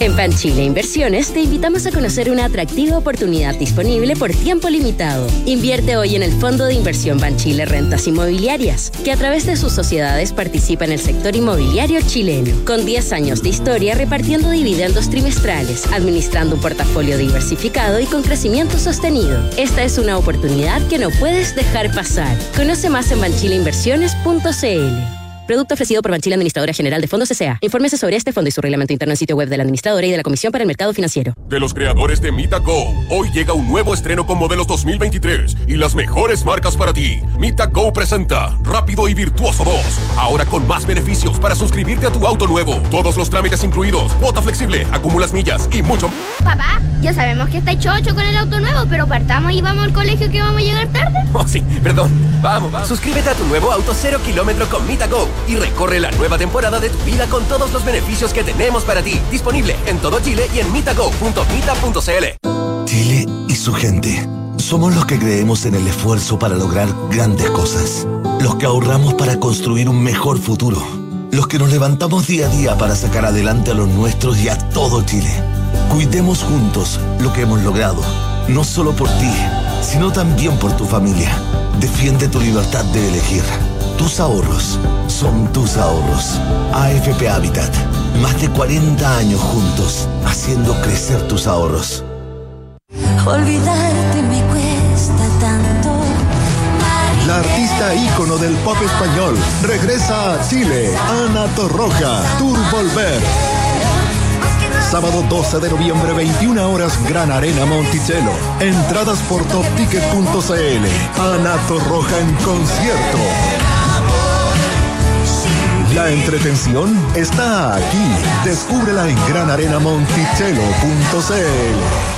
En Panchile Inversiones te invitamos a conocer una atractiva oportunidad disponible por tiempo limitado. Invierte hoy en el Fondo de Inversión Banchile Rentas Inmobiliarias, que a través de sus sociedades participa en el sector inmobiliario chileno, con 10 años de historia repartiendo dividendos trimestrales, administrando un portafolio diversificado y con crecimiento sostenido. Esta es una oportunidad que no puedes dejar pasar. Conoce más en banchileinversiones.cl. Producto ofrecido por Banchile Administradora General de Fondos S.A. Infórmese sobre este fondo y su reglamento interno en sitio web de la administradora y de la Comisión para el Mercado Financiero. De los creadores de MitaGo, hoy llega un nuevo estreno con modelos 2023 y las mejores marcas para ti. MitaGo presenta Rápido y Virtuoso 2. Ahora con más beneficios para suscribirte a tu auto nuevo. Todos los trámites incluidos, cuota flexible, acumulas millas y mucho Papá, ya sabemos que está chocho con el auto nuevo, pero partamos y vamos al colegio que vamos a llegar tarde. Oh, sí, perdón. Vamos, vamos. Suscríbete a tu nuevo auto cero kilómetro con MitaGo y recorre la nueva temporada de tu vida con todos los beneficios que tenemos para ti. Disponible en todo Chile y en mitago.mita.cl. Chile y su gente. Somos los que creemos en el esfuerzo para lograr grandes cosas. Los que ahorramos para construir un mejor futuro. Los que nos levantamos día a día para sacar adelante a los nuestros y a todo Chile. Cuidemos juntos lo que hemos logrado. No solo por ti, sino también por tu familia. Defiende tu libertad de elegir. Tus ahorros son tus ahorros. AFP Habitat. Más de 40 años juntos, haciendo crecer tus ahorros. Olvidarte me cuesta tanto. La artista ícono del pop español regresa a Chile. Ana Torroja, Tour Volver. Sábado 12 de noviembre, 21 horas, Gran Arena Monticello. Entradas por topticket.cl. Ana Torroja en concierto. La entretención está aquí. Descúbrela en granarenamonticello.cl.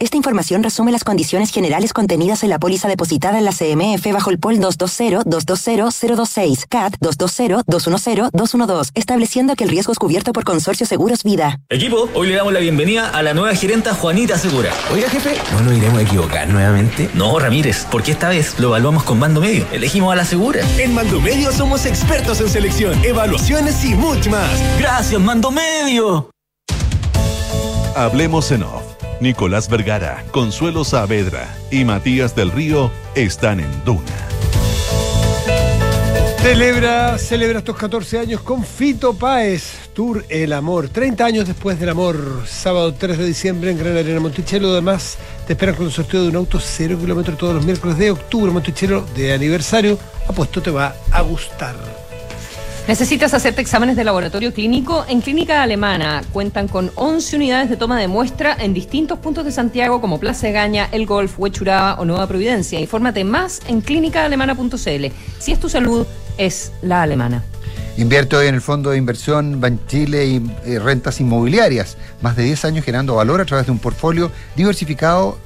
Esta información resume las condiciones generales contenidas en la póliza depositada en la CMF bajo el POL 220-220-026, CAT 220-210-212, estableciendo que el riesgo es cubierto por Consorcio Seguros Vida. Equipo, hoy le damos la bienvenida a la nueva gerenta Juanita Segura. Oiga, jefe, ¿no nos iremos a equivocar nuevamente? No, Ramírez, porque esta vez lo evaluamos con Mando Medio. Elegimos a la Segura. En Mando Medio somos expertos en selección, evaluaciones y mucho más. Gracias, Mando Medio. Hablemos en off Nicolás Vergara, Consuelo Saavedra y Matías del Río están en Duna. Celebra, celebra estos 14 años con Fito Páez, Tour El Amor. 30 años después del amor, sábado 3 de diciembre en Gran Arena Monticello. Además, te esperan con un sorteo de un auto 0 kilómetros todos los miércoles de octubre. Monticello de aniversario. Apuesto te va a gustar. ¿Necesitas hacerte exámenes de laboratorio clínico? En Clínica Alemana cuentan con 11 unidades de toma de muestra en distintos puntos de Santiago como Plaza Gaña, El Golf, Huechuraba o Nueva Providencia. Infórmate más en clínicaalemana.cl. Si es tu salud, es la alemana. Invierte hoy en el Fondo de Inversión Banchile y eh, Rentas Inmobiliarias. Más de 10 años generando valor a través de un portfolio diversificado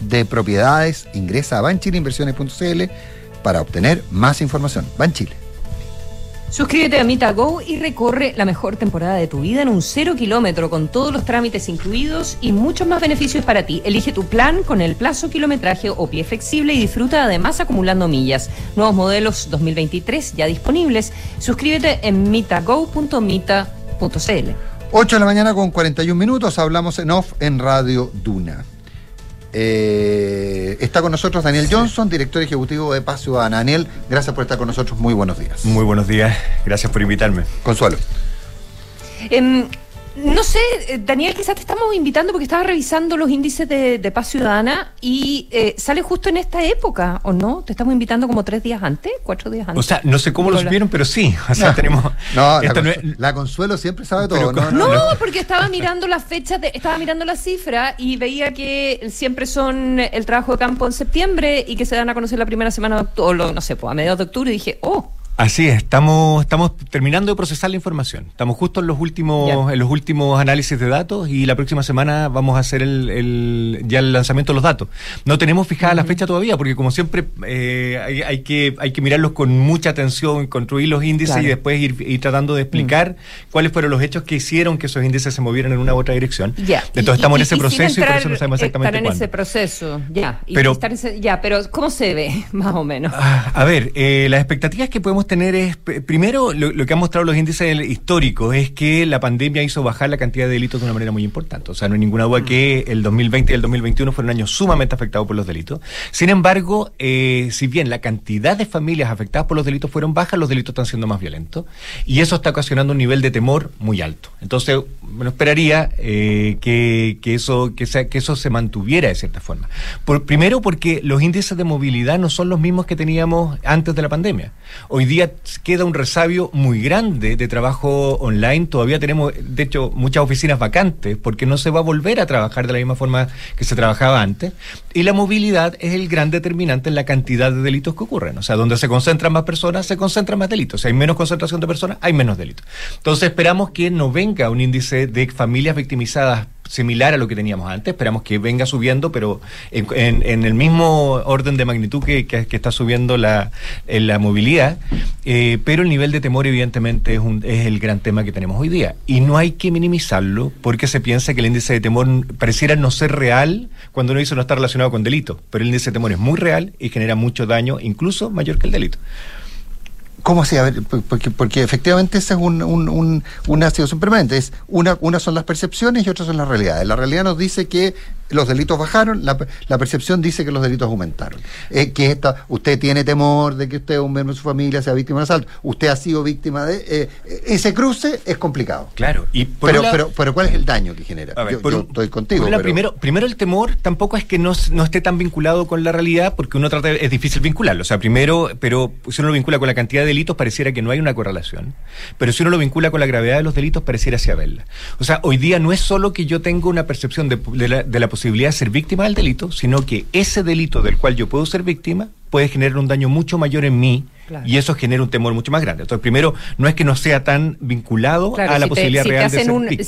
de propiedades. Ingresa a banchileinversiones.cl para obtener más información. Banchile. Suscríbete a MitaGo y recorre la mejor temporada de tu vida en un cero kilómetro con todos los trámites incluidos y muchos más beneficios para ti. Elige tu plan con el plazo kilometraje o pie flexible y disfruta además acumulando millas. Nuevos modelos 2023 ya disponibles. Suscríbete en mitago.mita.cl. 8 de la mañana con 41 minutos, hablamos en off en Radio Duna. Eh, está con nosotros Daniel Johnson, director ejecutivo de Paz Ciudadana. Daniel, gracias por estar con nosotros. Muy buenos días. Muy buenos días. Gracias por invitarme. Consuelo. Em, no sé, eh, Daniel, quizás te estamos invitando porque estaba revisando los índices de, paz ciudadana y eh, sale justo en esta época, ¿o no? Te estamos invitando como tres días antes, cuatro días antes. O sea, no sé cómo lo supieron, pero sí. O sea, tenemos. No, la, Consuelo siempre sabe todo. no, no, porque estaba mirando las fechas, estaba mirando la cifra y veía que siempre son el trabajo de campo en septiembre y que se dan a conocer la primera semana de octubre, o no sé, pues a mediados de octubre y dije, oh Así es, estamos, estamos terminando de procesar la información. Estamos justo en los últimos, en los últimos análisis de datos y la próxima semana vamos a hacer el, ya el lanzamiento de los datos. No tenemos fijada la fecha todavía, porque como siempre eh, hay, que, hay que mirarlos con mucha atención, construir los índices y después ir, tratando de explicar mm. cuáles fueron los hechos que hicieron que esos índices se movieran en una u otra dirección. Ya. Entonces estamos en ese proceso y por eso no sabemos exactamente estar en ese proceso, ya. pero, ya, pero ¿cómo se ve, más o menos? Ah, a ver, eh, las expectativas que podemos tener es, primero, lo, que han mostrado los índices históricos es que la pandemia hizo bajar la cantidad de delitos de una manera muy importante. O sea, no hay ninguna duda que mm. el 2020 y el 2021 fueron años sumamente afectados por los delitos. Sin embargo, eh, si bien la cantidad de familias afectadas por los delitos fueron bajas, los delitos están siendo más violentos. Y eso está ocasionando un nivel de temor muy alto. Entonces, bueno, esperaría eh, que, eso, que, sea, que eso se mantuviera de cierta forma. Por, primero, porque los índices de movilidad no son los mismos que teníamos antes de la pandemia. Hoy día queda un resabio muy grande de trabajo online. Todavía tenemos, de hecho, muchas oficinas vacantes porque no se va a volver a trabajar de la misma forma que se trabajaba antes. Y la movilidad es el gran determinante en la cantidad de delitos que ocurren. O sea, donde se concentran más personas, se concentran más delitos. Si hay menos concentración de personas, hay menos delitos. Entonces esperamos que no venga un índice de familias victimizadas similar a lo que teníamos antes. Esperamos que venga subiendo, pero en, el mismo orden de magnitud que, está subiendo la, la movilidad. Eh, pero el nivel de temor, evidentemente, es, un, es el gran tema que tenemos hoy día. Y no hay que minimizarlo porque se piensa que el índice de temor pareciera no ser real cuando uno dice no está relacionado con delito. Pero el índice de temor es muy real y genera mucho daño, incluso mayor que el delito. ¿Cómo así? A ver, porque, porque efectivamente esa es una situación permanente. Es una, una son las percepciones y otras son las realidades. La realidad nos dice que los delitos bajaron, la, la percepción dice que los delitos aumentaron. Eh, que esta, usted tiene temor de que usted, un miembro de su familia, sea víctima de asalto, usted ha sido víctima de... eh, ese cruce es complicado. Claro, y por Pero, un pero, pero ¿cuál es el daño que genera? A ver, yo por yo un- estoy contigo. pero- primero, primero el temor tampoco es que no, no esté tan vinculado con la realidad, porque uno trata, es difícil vincularlo. O sea, primero, pero si uno lo vincula con la cantidad de delitos, pareciera que no hay una correlación. Pero si uno lo vincula con la gravedad de los delitos, pareciera así haberla. O sea, hoy día no es solo que yo tengo una percepción de, de la, de la posibilidad de ser víctima del delito, sino que ese delito del cual yo puedo ser víctima puede generar un daño mucho mayor en mí. Claro. Y eso genera un temor mucho más grande. Entonces, primero, no es que no sea tan vinculado Claro, a la si te- posibilidad si te real de hacen ser un-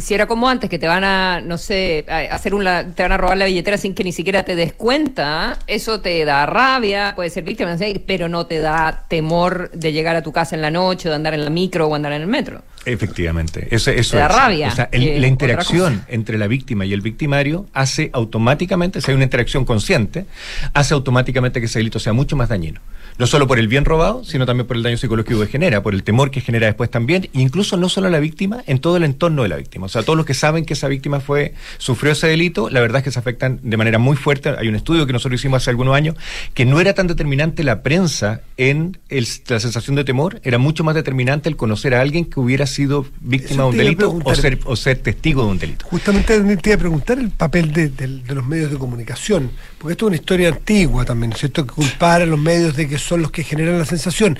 si, era como antes, que te van a, no sé, a hacer un, la- te van a robar la billetera sin que ni siquiera te des cuenta, eso te da rabia, puede ser víctima, pero no te da temor de llegar a tu casa en la noche, o de andar en la micro o andar en el metro. Efectivamente, eso, eso Te da es. rabia, O sea, el- la interacción entre la víctima y el victimario hace automáticamente, si hay una interacción consciente, hace automáticamente que ese delito sea mucho más dañino. No solo por el bien robado, sino también por el daño psicológico que genera, por el temor que genera después también, e incluso no solo a la víctima, en todo el entorno de la víctima. O sea, todos los que saben que esa víctima fue, sufrió ese delito, la verdad es que se afectan de manera muy fuerte. Hay un estudio que nosotros hicimos hace algunos años que no era tan determinante la prensa en el- la sensación de temor, era mucho más determinante el conocer a alguien que hubiera sido víctima de un delito o ser, o ser testigo de un delito. Justamente te iba a preguntar el papel de, de- de los medios de comunicación, porque esto es una historia antigua también, ¿no es cierto? Que culpar a los medios de que son los que generan la sensación.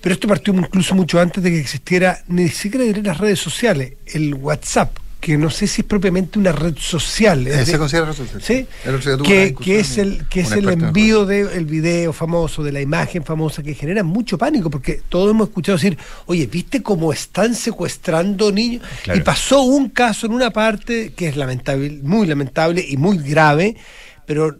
Pero esto partió incluso mucho antes de que existiera ni siquiera diré las redes sociales, el WhatsApp, que no sé si es propiamente una red social. Eh, es se de- considera red social. ¿Sí? Que, es el, que es el envío del video famoso, de la imagen famosa, que genera mucho pánico, porque todos hemos escuchado decir, oye, ¿viste cómo están secuestrando niños? Claro. Y pasó un caso en una parte que es lamentable, muy lamentable y muy grave, pero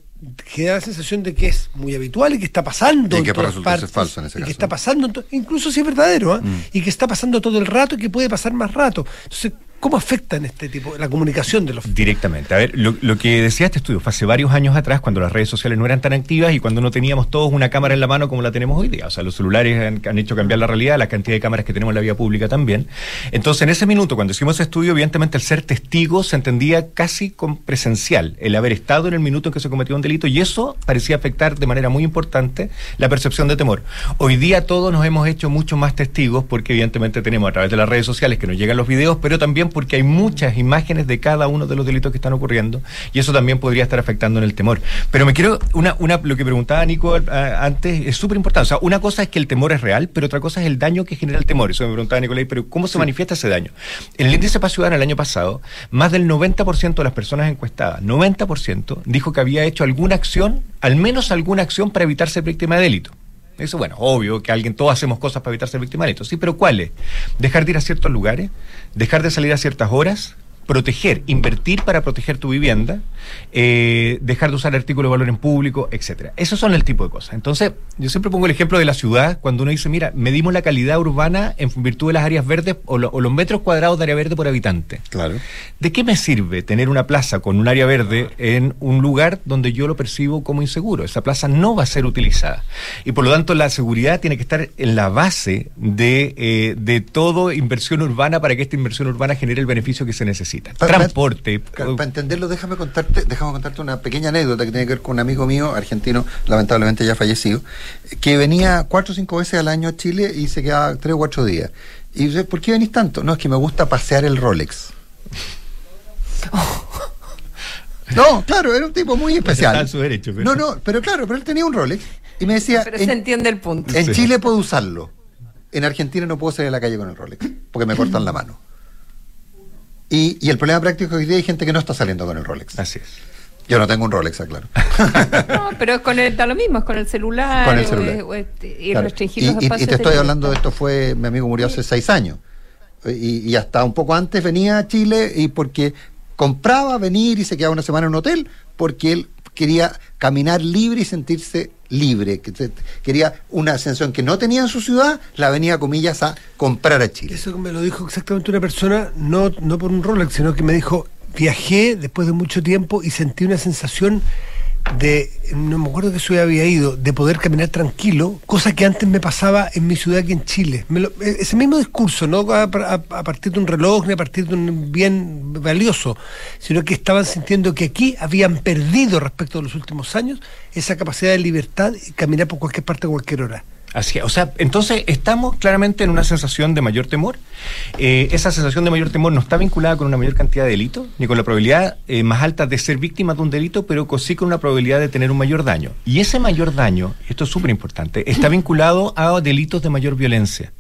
queda la sensación de que es muy habitual y que está pasando Y en que puede todas falso en ese y que está pasando en incluso si es verdadero ¿ah? Mm. y que está pasando todo el rato y que puede pasar más rato entonces ¿cómo afecta en este tipo la comunicación de los Directamente. A ver, lo, lo que decía este estudio fue hace varios años atrás, cuando las redes sociales no eran tan activas y cuando no teníamos todos una cámara en la mano como la tenemos hoy día. O sea, los celulares han, han hecho cambiar la realidad, la cantidad de cámaras que tenemos en la vía pública también. Entonces, en ese minuto, cuando hicimos ese estudio, evidentemente el ser testigo se entendía casi con presencial, el haber estado en el minuto en que se cometió un delito y eso parecía afectar de manera muy importante la percepción de temor. Hoy día todos nos hemos hecho mucho más testigos porque evidentemente tenemos a través de las redes sociales que nos llegan los videos, pero también porque hay muchas imágenes de cada uno de los delitos que están ocurriendo y eso también podría estar afectando en el temor. Pero me quiero, una, una, lo que preguntaba Nico ah, antes es súper importante. O sea, una cosa es que el temor es real, pero otra cosa es el daño que genera el temor. Eso me preguntaba Nicolai, pero ¿cómo se manifiesta ese daño? En el índice paz ciudadana el año pasado, más del 90% de las personas encuestadas, 90%, dijo que había hecho alguna acción, al menos alguna acción para evitar ser víctima de delito. Eso, bueno, obvio que alguien, todos hacemos cosas para evitar ser delito. Sí, pero ¿cuáles? Dejar de ir a ciertos lugares, dejar de salir a ciertas horas, proteger, invertir para proteger tu vivienda, eh, dejar de usar artículos de valor en público, etcétera. Esos son el tipo de cosas. Entonces, yo siempre pongo el ejemplo de la ciudad, cuando uno dice, mira, medimos la calidad urbana en virtud de las áreas verdes o, lo- o los metros cuadrados de área verde por habitante. Claro. ¿De qué me sirve tener una plaza con un área verde en un lugar donde yo lo percibo como inseguro? Esa plaza no va a ser utilizada. Y por lo tanto, la seguridad tiene que estar en la base de, eh, de toda inversión urbana para que esta inversión urbana genere el beneficio que se necesita. Pa- Transporte. Claro, para entenderlo, déjame contarte, déjame contarte una pequeña anécdota que tiene que ver con un amigo mío, argentino, lamentablemente ya fallecido, que venía cuatro o cinco veces al año a Chile y se quedaba tres o cuatro días. Y dice, ¿por qué venís tanto? No, es que me gusta pasear el Rolex. No, claro, era un tipo muy especial. Está en su derecho, pero- No, no, pero claro, pero él tenía un Rolex y me decía, Pero en, se entiende el punto. en Sí. Chile puedo usarlo, en Argentina no puedo salir a la calle con el Rolex, porque me cortan la mano. Y, y el problema práctico es que hoy día hay gente que no está saliendo con el Rolex. Así es. Yo no tengo un Rolex, aclaro. No, pero es con el, da lo mismo, es con el celular. Con el o celular. es- o es- y Claro. restringir Y, los y- y te estoy hablando de esto fue, mi amigo murió hace seis años. Y, y hasta un poco antes venía a Chile y porque compraba venir y se quedaba una semana en un hotel porque él quería caminar libre y sentirse libre. Quería una sensación que no tenía en su ciudad, la venía, comillas, a comprar a Chile. Eso me lo dijo exactamente una persona, no, no por un Rolex, sino que me dijo, viajé después de mucho tiempo y sentí una sensación de, no me acuerdo qué ciudad había ido, de poder caminar tranquilo, cosa que antes me pasaba en mi ciudad aquí en Chile. Me lo- e- ese mismo discurso, no a, a- a partir de un reloj ni a partir de un bien valioso, sino que estaban sintiendo que aquí habían perdido respecto a los últimos años esa capacidad de libertad y caminar por cualquier parte a cualquier hora. Así. O sea, entonces estamos claramente en una sensación de mayor temor. Eh, esa sensación de mayor temor no está vinculada con una mayor cantidad de delitos, ni con la probabilidad eh, más alta de ser víctima de un delito, pero sí con una probabilidad de tener un mayor daño. Y ese mayor daño, esto es súper importante, está vinculado a delitos de mayor violencia.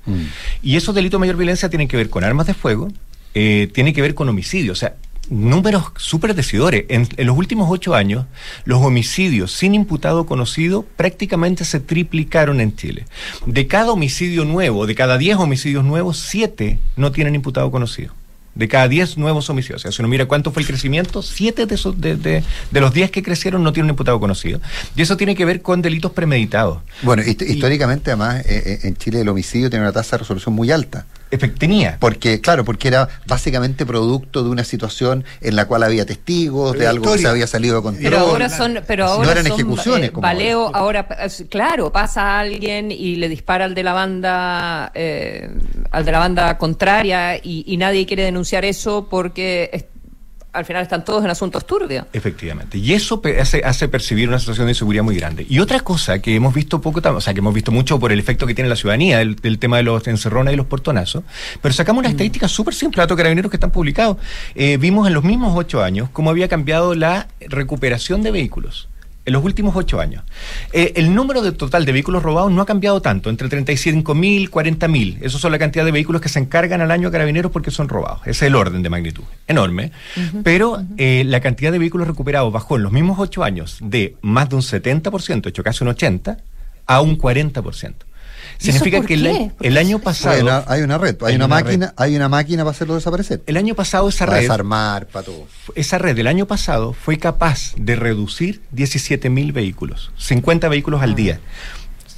Y esos delitos de mayor violencia tienen que ver con armas de fuego, eh, tienen que ver con homicidio. O sea, números súper decidores. En, en los últimos ocho años, los homicidios sin imputado conocido prácticamente se triplicaron en Chile. De cada homicidio nuevo, de cada diez homicidios nuevos, siete no tienen imputado conocido. De cada 10 nuevos homicidios. O sea, si uno mira cuánto fue el crecimiento, 7 de, esos, de, de- de los 10 que crecieron no tienen imputado conocido. Y eso tiene que ver con delitos premeditados. Bueno, hist- históricamente además eh, eh, en Chile el homicidio tiene una tasa de resolución muy alta. Tenía. Porque, claro, porque era básicamente producto de una situación en la cual había testigos, de algo que se había salido de control. Pero ahora son, pero No ahora eran son, ejecuciones eh, como baleo, ahora, eh, claro, pasa alguien y le dispara al de la banda, eh, al de la banda contraria y, y nadie quiere denunciar eso porque es- al final están todos en asuntos turbios. Efectivamente. Y eso hace, hace percibir una situación de inseguridad muy grande. Y otra cosa que hemos visto poco, o sea, que hemos visto mucho por el efecto que tiene la ciudadanía, el, tema de los encerrones y los portonazos, pero sacamos una estadística súper simple, datos carabineros que están publicados. Eh, vimos en los mismos ocho años cómo había cambiado la recuperación de vehículos. En los últimos ocho años. Eh, el número de total de vehículos robados no ha cambiado tanto, entre 35.000 y 40.000. Esos son la cantidad de vehículos que se encargan al año a carabineros porque son robados. Ese es el orden de magnitud. Enorme. Pero eh, la cantidad de vehículos recuperados bajó en los mismos ocho años de más de un 70%, hecho casi un 80%, a un 40%. ¿Y eso Significa que el, el año Hay pasado... una, hay una red, hay, Hay una, una máquina, hay una máquina para hacerlo desaparecer. El año pasado esa Para red... desarmar, para todo. Esa red del año pasado fue capaz de reducir 17 mil vehículos, 50 vehículos al día.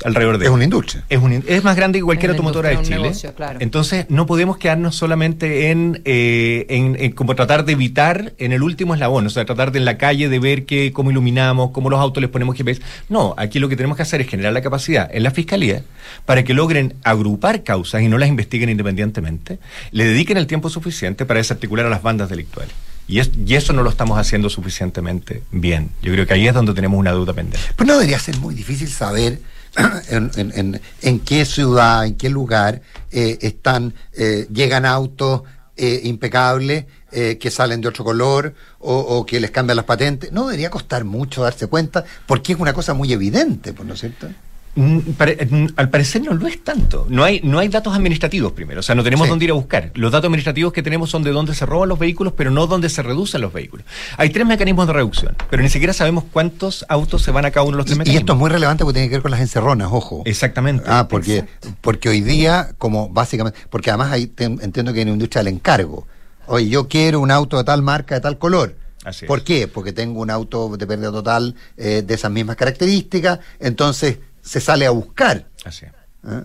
Alrededor de Es una industria. Es, un es más grande que cualquier automotora de Chile. un negocio, claro. Entonces, no podemos quedarnos solamente en, eh, en, en como tratar de evitar en el último eslabón, o sea, tratar de en la calle de ver que, cómo iluminamos, cómo los autos les ponemos GPS. No, aquí lo que tenemos que hacer es generar la capacidad en la fiscalía para que logren agrupar causas y no las investiguen independientemente, le dediquen el tiempo suficiente para desarticular a las bandas delictuales. Y, es- y eso no lo estamos haciendo suficientemente bien. Yo creo que ahí es donde tenemos una duda pendiente. Pues no debería ser muy difícil saber en, qué ciudad, en qué lugar eh, están, eh, llegan autos eh, impecables eh, que salen de otro color o, o que les cambian las patentes. No debería costar mucho darse cuenta porque es una cosa muy evidente, pues, ¿no es cierto? Mm, mm, al parecer no lo es tanto. No hay, no hay datos administrativos primero, o sea, no tenemos Sí. dónde ir a buscar. Los datos administrativos que tenemos son de dónde se roban los vehículos, pero no dónde se reducen los vehículos. Hay tres mecanismos de reducción, pero ni siquiera sabemos cuántos autos se van a cada uno de los tres Y, y mecanismos. esto es muy relevante porque tiene que ver con las encerronas, ojo. Exactamente. Ah, porque, porque hoy día, como básicamente, porque además ahí entiendo que hay una industria del encargo. Oye, yo quiero un auto de tal marca, de tal color. Así es. ¿Por qué? Porque tengo un auto de pérdida total eh, de esas mismas características, entonces se sale a buscar. Así. ¿eh?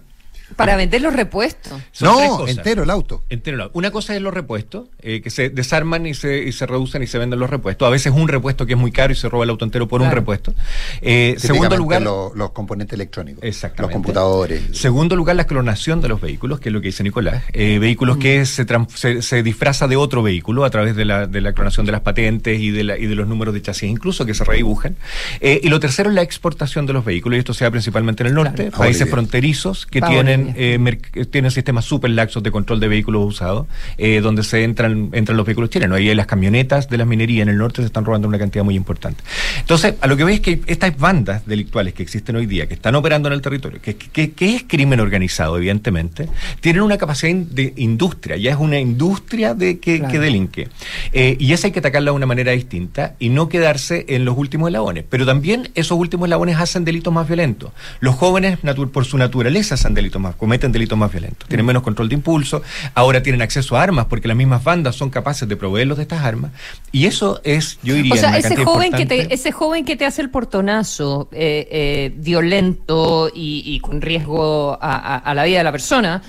Para vender los repuestos. Son No, entero el auto. Entero el auto. Una cosa es los repuestos, eh, que se desarman y se, y se reducen y se venden los repuestos. A veces un repuesto que es muy caro y se roba el auto entero por un repuesto. Eh, segundo lugar, lo- los componentes electrónicos. Exactamente. Los computadores. Segundo lugar, la clonación de los vehículos, que es lo que dice Nicolás. Eh, vehículos que se, tran- se, se disfraza de otro vehículo a través de la, de la clonación de las patentes y de, la- y de los números de chasis, incluso que se redibujan. Eh, y lo tercero es la exportación de los vehículos, y esto se da principalmente en el norte, Claro. Países fronterizos que tienen, Eh, merc- tienen sistemas súper laxos de control de vehículos usados, eh, donde se entran, entran los vehículos chilenos. Ahí las camionetas de las minerías en el norte se están robando una cantidad muy importante. Entonces, a lo que veis es que estas bandas delictuales que existen hoy día, que están operando en el territorio, que, que- que es crimen organizado, evidentemente, tienen una capacidad de industria, ya es una industria de que, Claro. que delinque. Eh, y esa hay que atacarla de una manera distinta y no quedarse en los últimos eslabones. Pero también esos últimos eslabones hacen delitos más violentos. Los jóvenes, por su naturaleza, hacen delitos más, cometen delitos más violentos. Tienen menos control de impulso, ahora tienen acceso a armas porque las mismas bandas son capaces de proveerlos de estas armas. Y eso es, yo diría, O sea, ese joven, que te, ese joven que te hace el portonazo eh, eh, violento y, y con riesgo a, a- a la vida de la persona,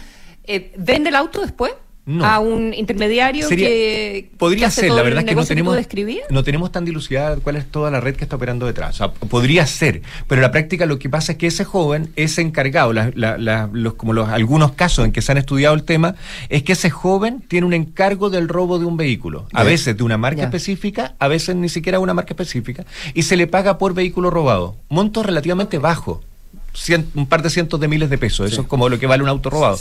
eh, ¿vende el auto después? No. a un intermediario Sería- que Podría que hace ser, todo la verdad es que no tenemos, no tenemos tan dilucidada cuál es toda la red que está operando detrás. O sea, podría ser, pero en la práctica lo que pasa es que ese joven, ese encargado, la- la- la- los, como los algunos casos en que se han estudiado el tema, es que ese joven tiene un encargo del robo de un vehículo. A veces de una marca específica, a veces ni siquiera una marca específica, y se le paga por vehículo robado. Monto relativamente bajo. cien- un par de cientos de miles de pesos. Eso es como lo que vale un auto robado.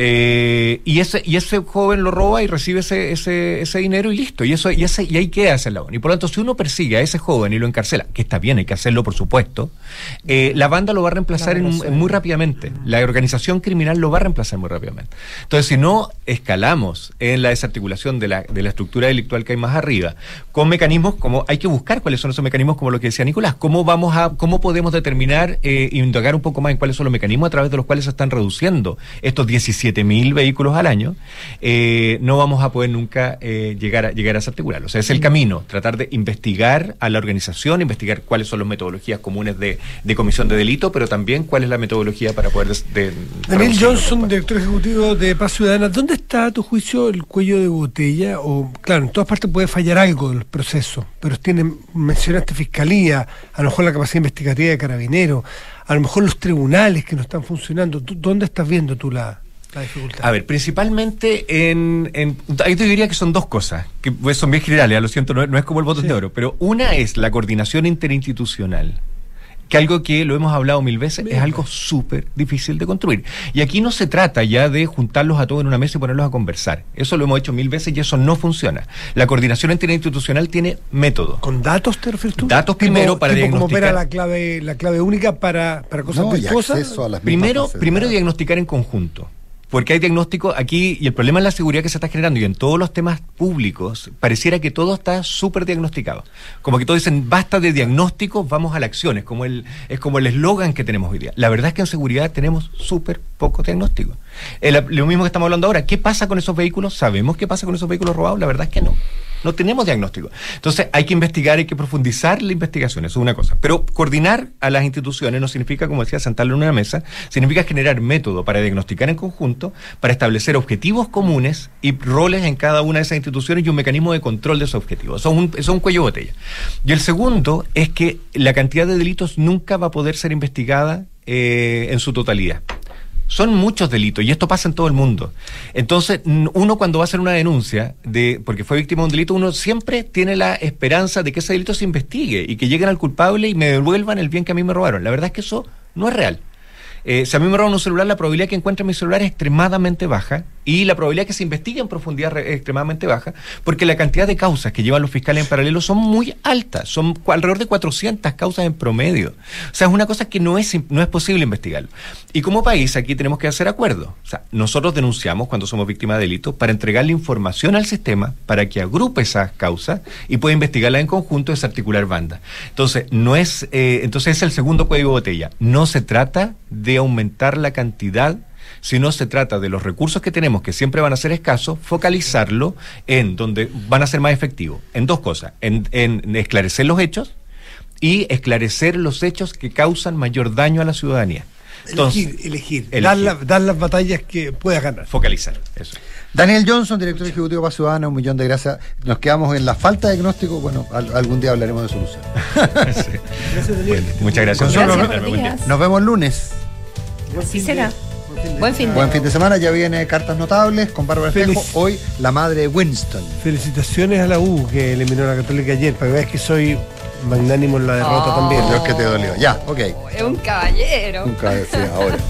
Eh, y ese y ese joven lo roba y recibe ese, ese, ese dinero y listo. Y eso y, ese, y ahí queda ese eslabón. Y por lo tanto, si uno persigue a ese joven y lo encarcela, que está bien, hay que hacerlo por supuesto, eh, la banda lo va a reemplazar en muy rápidamente. La organización criminal lo va a reemplazar muy rápidamente. Entonces, si no escalamos en la desarticulación de la, de la estructura delictual que hay más arriba, con mecanismos como hay que buscar cuáles son esos mecanismos, como lo que decía Nicolás, cómo vamos a, cómo podemos determinar eh, y indagar un poco más en cuáles son los mecanismos a través de los cuales se están reduciendo estos 17 mil vehículos al año, eh, no vamos a poder nunca eh, llegar a llegar a desarticularlo. O sea, es el camino, tratar de investigar a la organización, investigar cuáles son las metodologías comunes de, de comisión de delito, pero también cuál es la metodología para poder des- de- Daniel. Johnson, director ejecutivo de Paz Ciudadana, ¿dónde está a tu juicio el cuello de botella? O, claro, en todas partes puede fallar algo del proceso, pero tienen, mencionaste fiscalía, a lo mejor la capacidad investigativa de carabineros, a lo mejor los tribunales que no están funcionando. ¿Tú- ¿Dónde estás viendo tú la, la dificultad? A ver, principalmente en, en- Ahí te diría que son dos cosas, que pues, son bien generales, lo siento, no, no es como el botón de oro, pero una es la coordinación interinstitucional, que algo que lo hemos hablado mil veces, es algo súper difícil de construir. Y aquí no se trata ya de juntarlos a todos en una mesa y ponerlos a conversar. Eso lo hemos hecho mil veces y eso no funciona. La coordinación interinstitucional tiene método. ¿Con datos te refieres tú? Datos primero para tipo como opera diagnosticar. la clave, la clave única para, para cosas No, y acceso a las mismas Primero, primero diagnosticar en conjunto. Porque hay diagnóstico aquí, y el problema es la seguridad que se está generando, y en todos los temas públicos, pareciera que todo está súper diagnosticado. Como que todos dicen, basta de diagnósticos, vamos a la acción. Es como el es como el eslogan que tenemos hoy día. La verdad es que en seguridad tenemos súper poco diagnóstico. Lo mismo que estamos hablando ahora, ¿qué pasa con esos vehículos? ¿Sabemos qué pasa con esos vehículos robados? La verdad es que no. No tenemos diagnóstico. Entonces hay que investigar, hay que profundizar la investigación, eso es una cosa. Pero coordinar a las instituciones no significa, como decía, sentarlo en una mesa, significa generar método para diagnosticar en conjunto, para establecer objetivos comunes y roles en cada una de esas instituciones y un mecanismo de control de esos objetivos. Eso es un, eso es un cuello de botella. Y el segundo es que la cantidad de delitos nunca va a poder ser investigada eh, en su totalidad. Son muchos delitos y esto pasa en todo el mundo. Entonces, uno cuando va a hacer una denuncia de porque fue víctima de un delito, uno siempre tiene la esperanza de que ese delito se investigue y que lleguen al culpable y me devuelvan el bien que a mí me robaron. La verdad es que eso no es real. Eh, si a mí me roban un celular, la probabilidad que encuentren mi celular es extremadamente baja y la probabilidad que se investigue en profundidad es extremadamente baja porque la cantidad de causas que llevan los fiscales en paralelo son muy altas, son alrededor de 400 causas en promedio. O sea, es una cosa que no es, no es posible investigarlo. Y como país aquí tenemos que hacer acuerdos. O sea, nosotros denunciamos cuando somos víctimas de delitos para entregarle información al sistema para que agrupe esas causas y pueda investigarlas en conjunto y desarticular bandas. Entonces, no es, eh, entonces es el segundo código botella. No se trata de aumentar la cantidad sino se trata de los recursos que tenemos, que siempre van a ser escasos, focalizarlo en donde van a ser más efectivos, en dos cosas, en, en esclarecer los hechos y esclarecer los hechos que causan mayor daño a la ciudadanía. Entonces, elegir, elegir, elegir. Dar, la- dar las batallas que puedas ganar. focalizar, eso. Daniel Johnson, director ejecutivo de Paz Ciudadana, un millón de gracias. Nos quedamos en la falta de diagnóstico. Bueno, al- algún día hablaremos de solución. Muchas gracias. Con- Gracias, nos, vemos el lunes. Así será. Buen fin de Buen fin de semana. Ya viene Cartas Notables con Bárbara Espejo. Hoy la madre de Winston. Felicitaciones a la U que eliminó a la Católica ayer, para que veas que soy magnánimo en la derrota Oh. también. Dios que te dolió. Ya, ok. Es un caballero. Nunca decía ahora.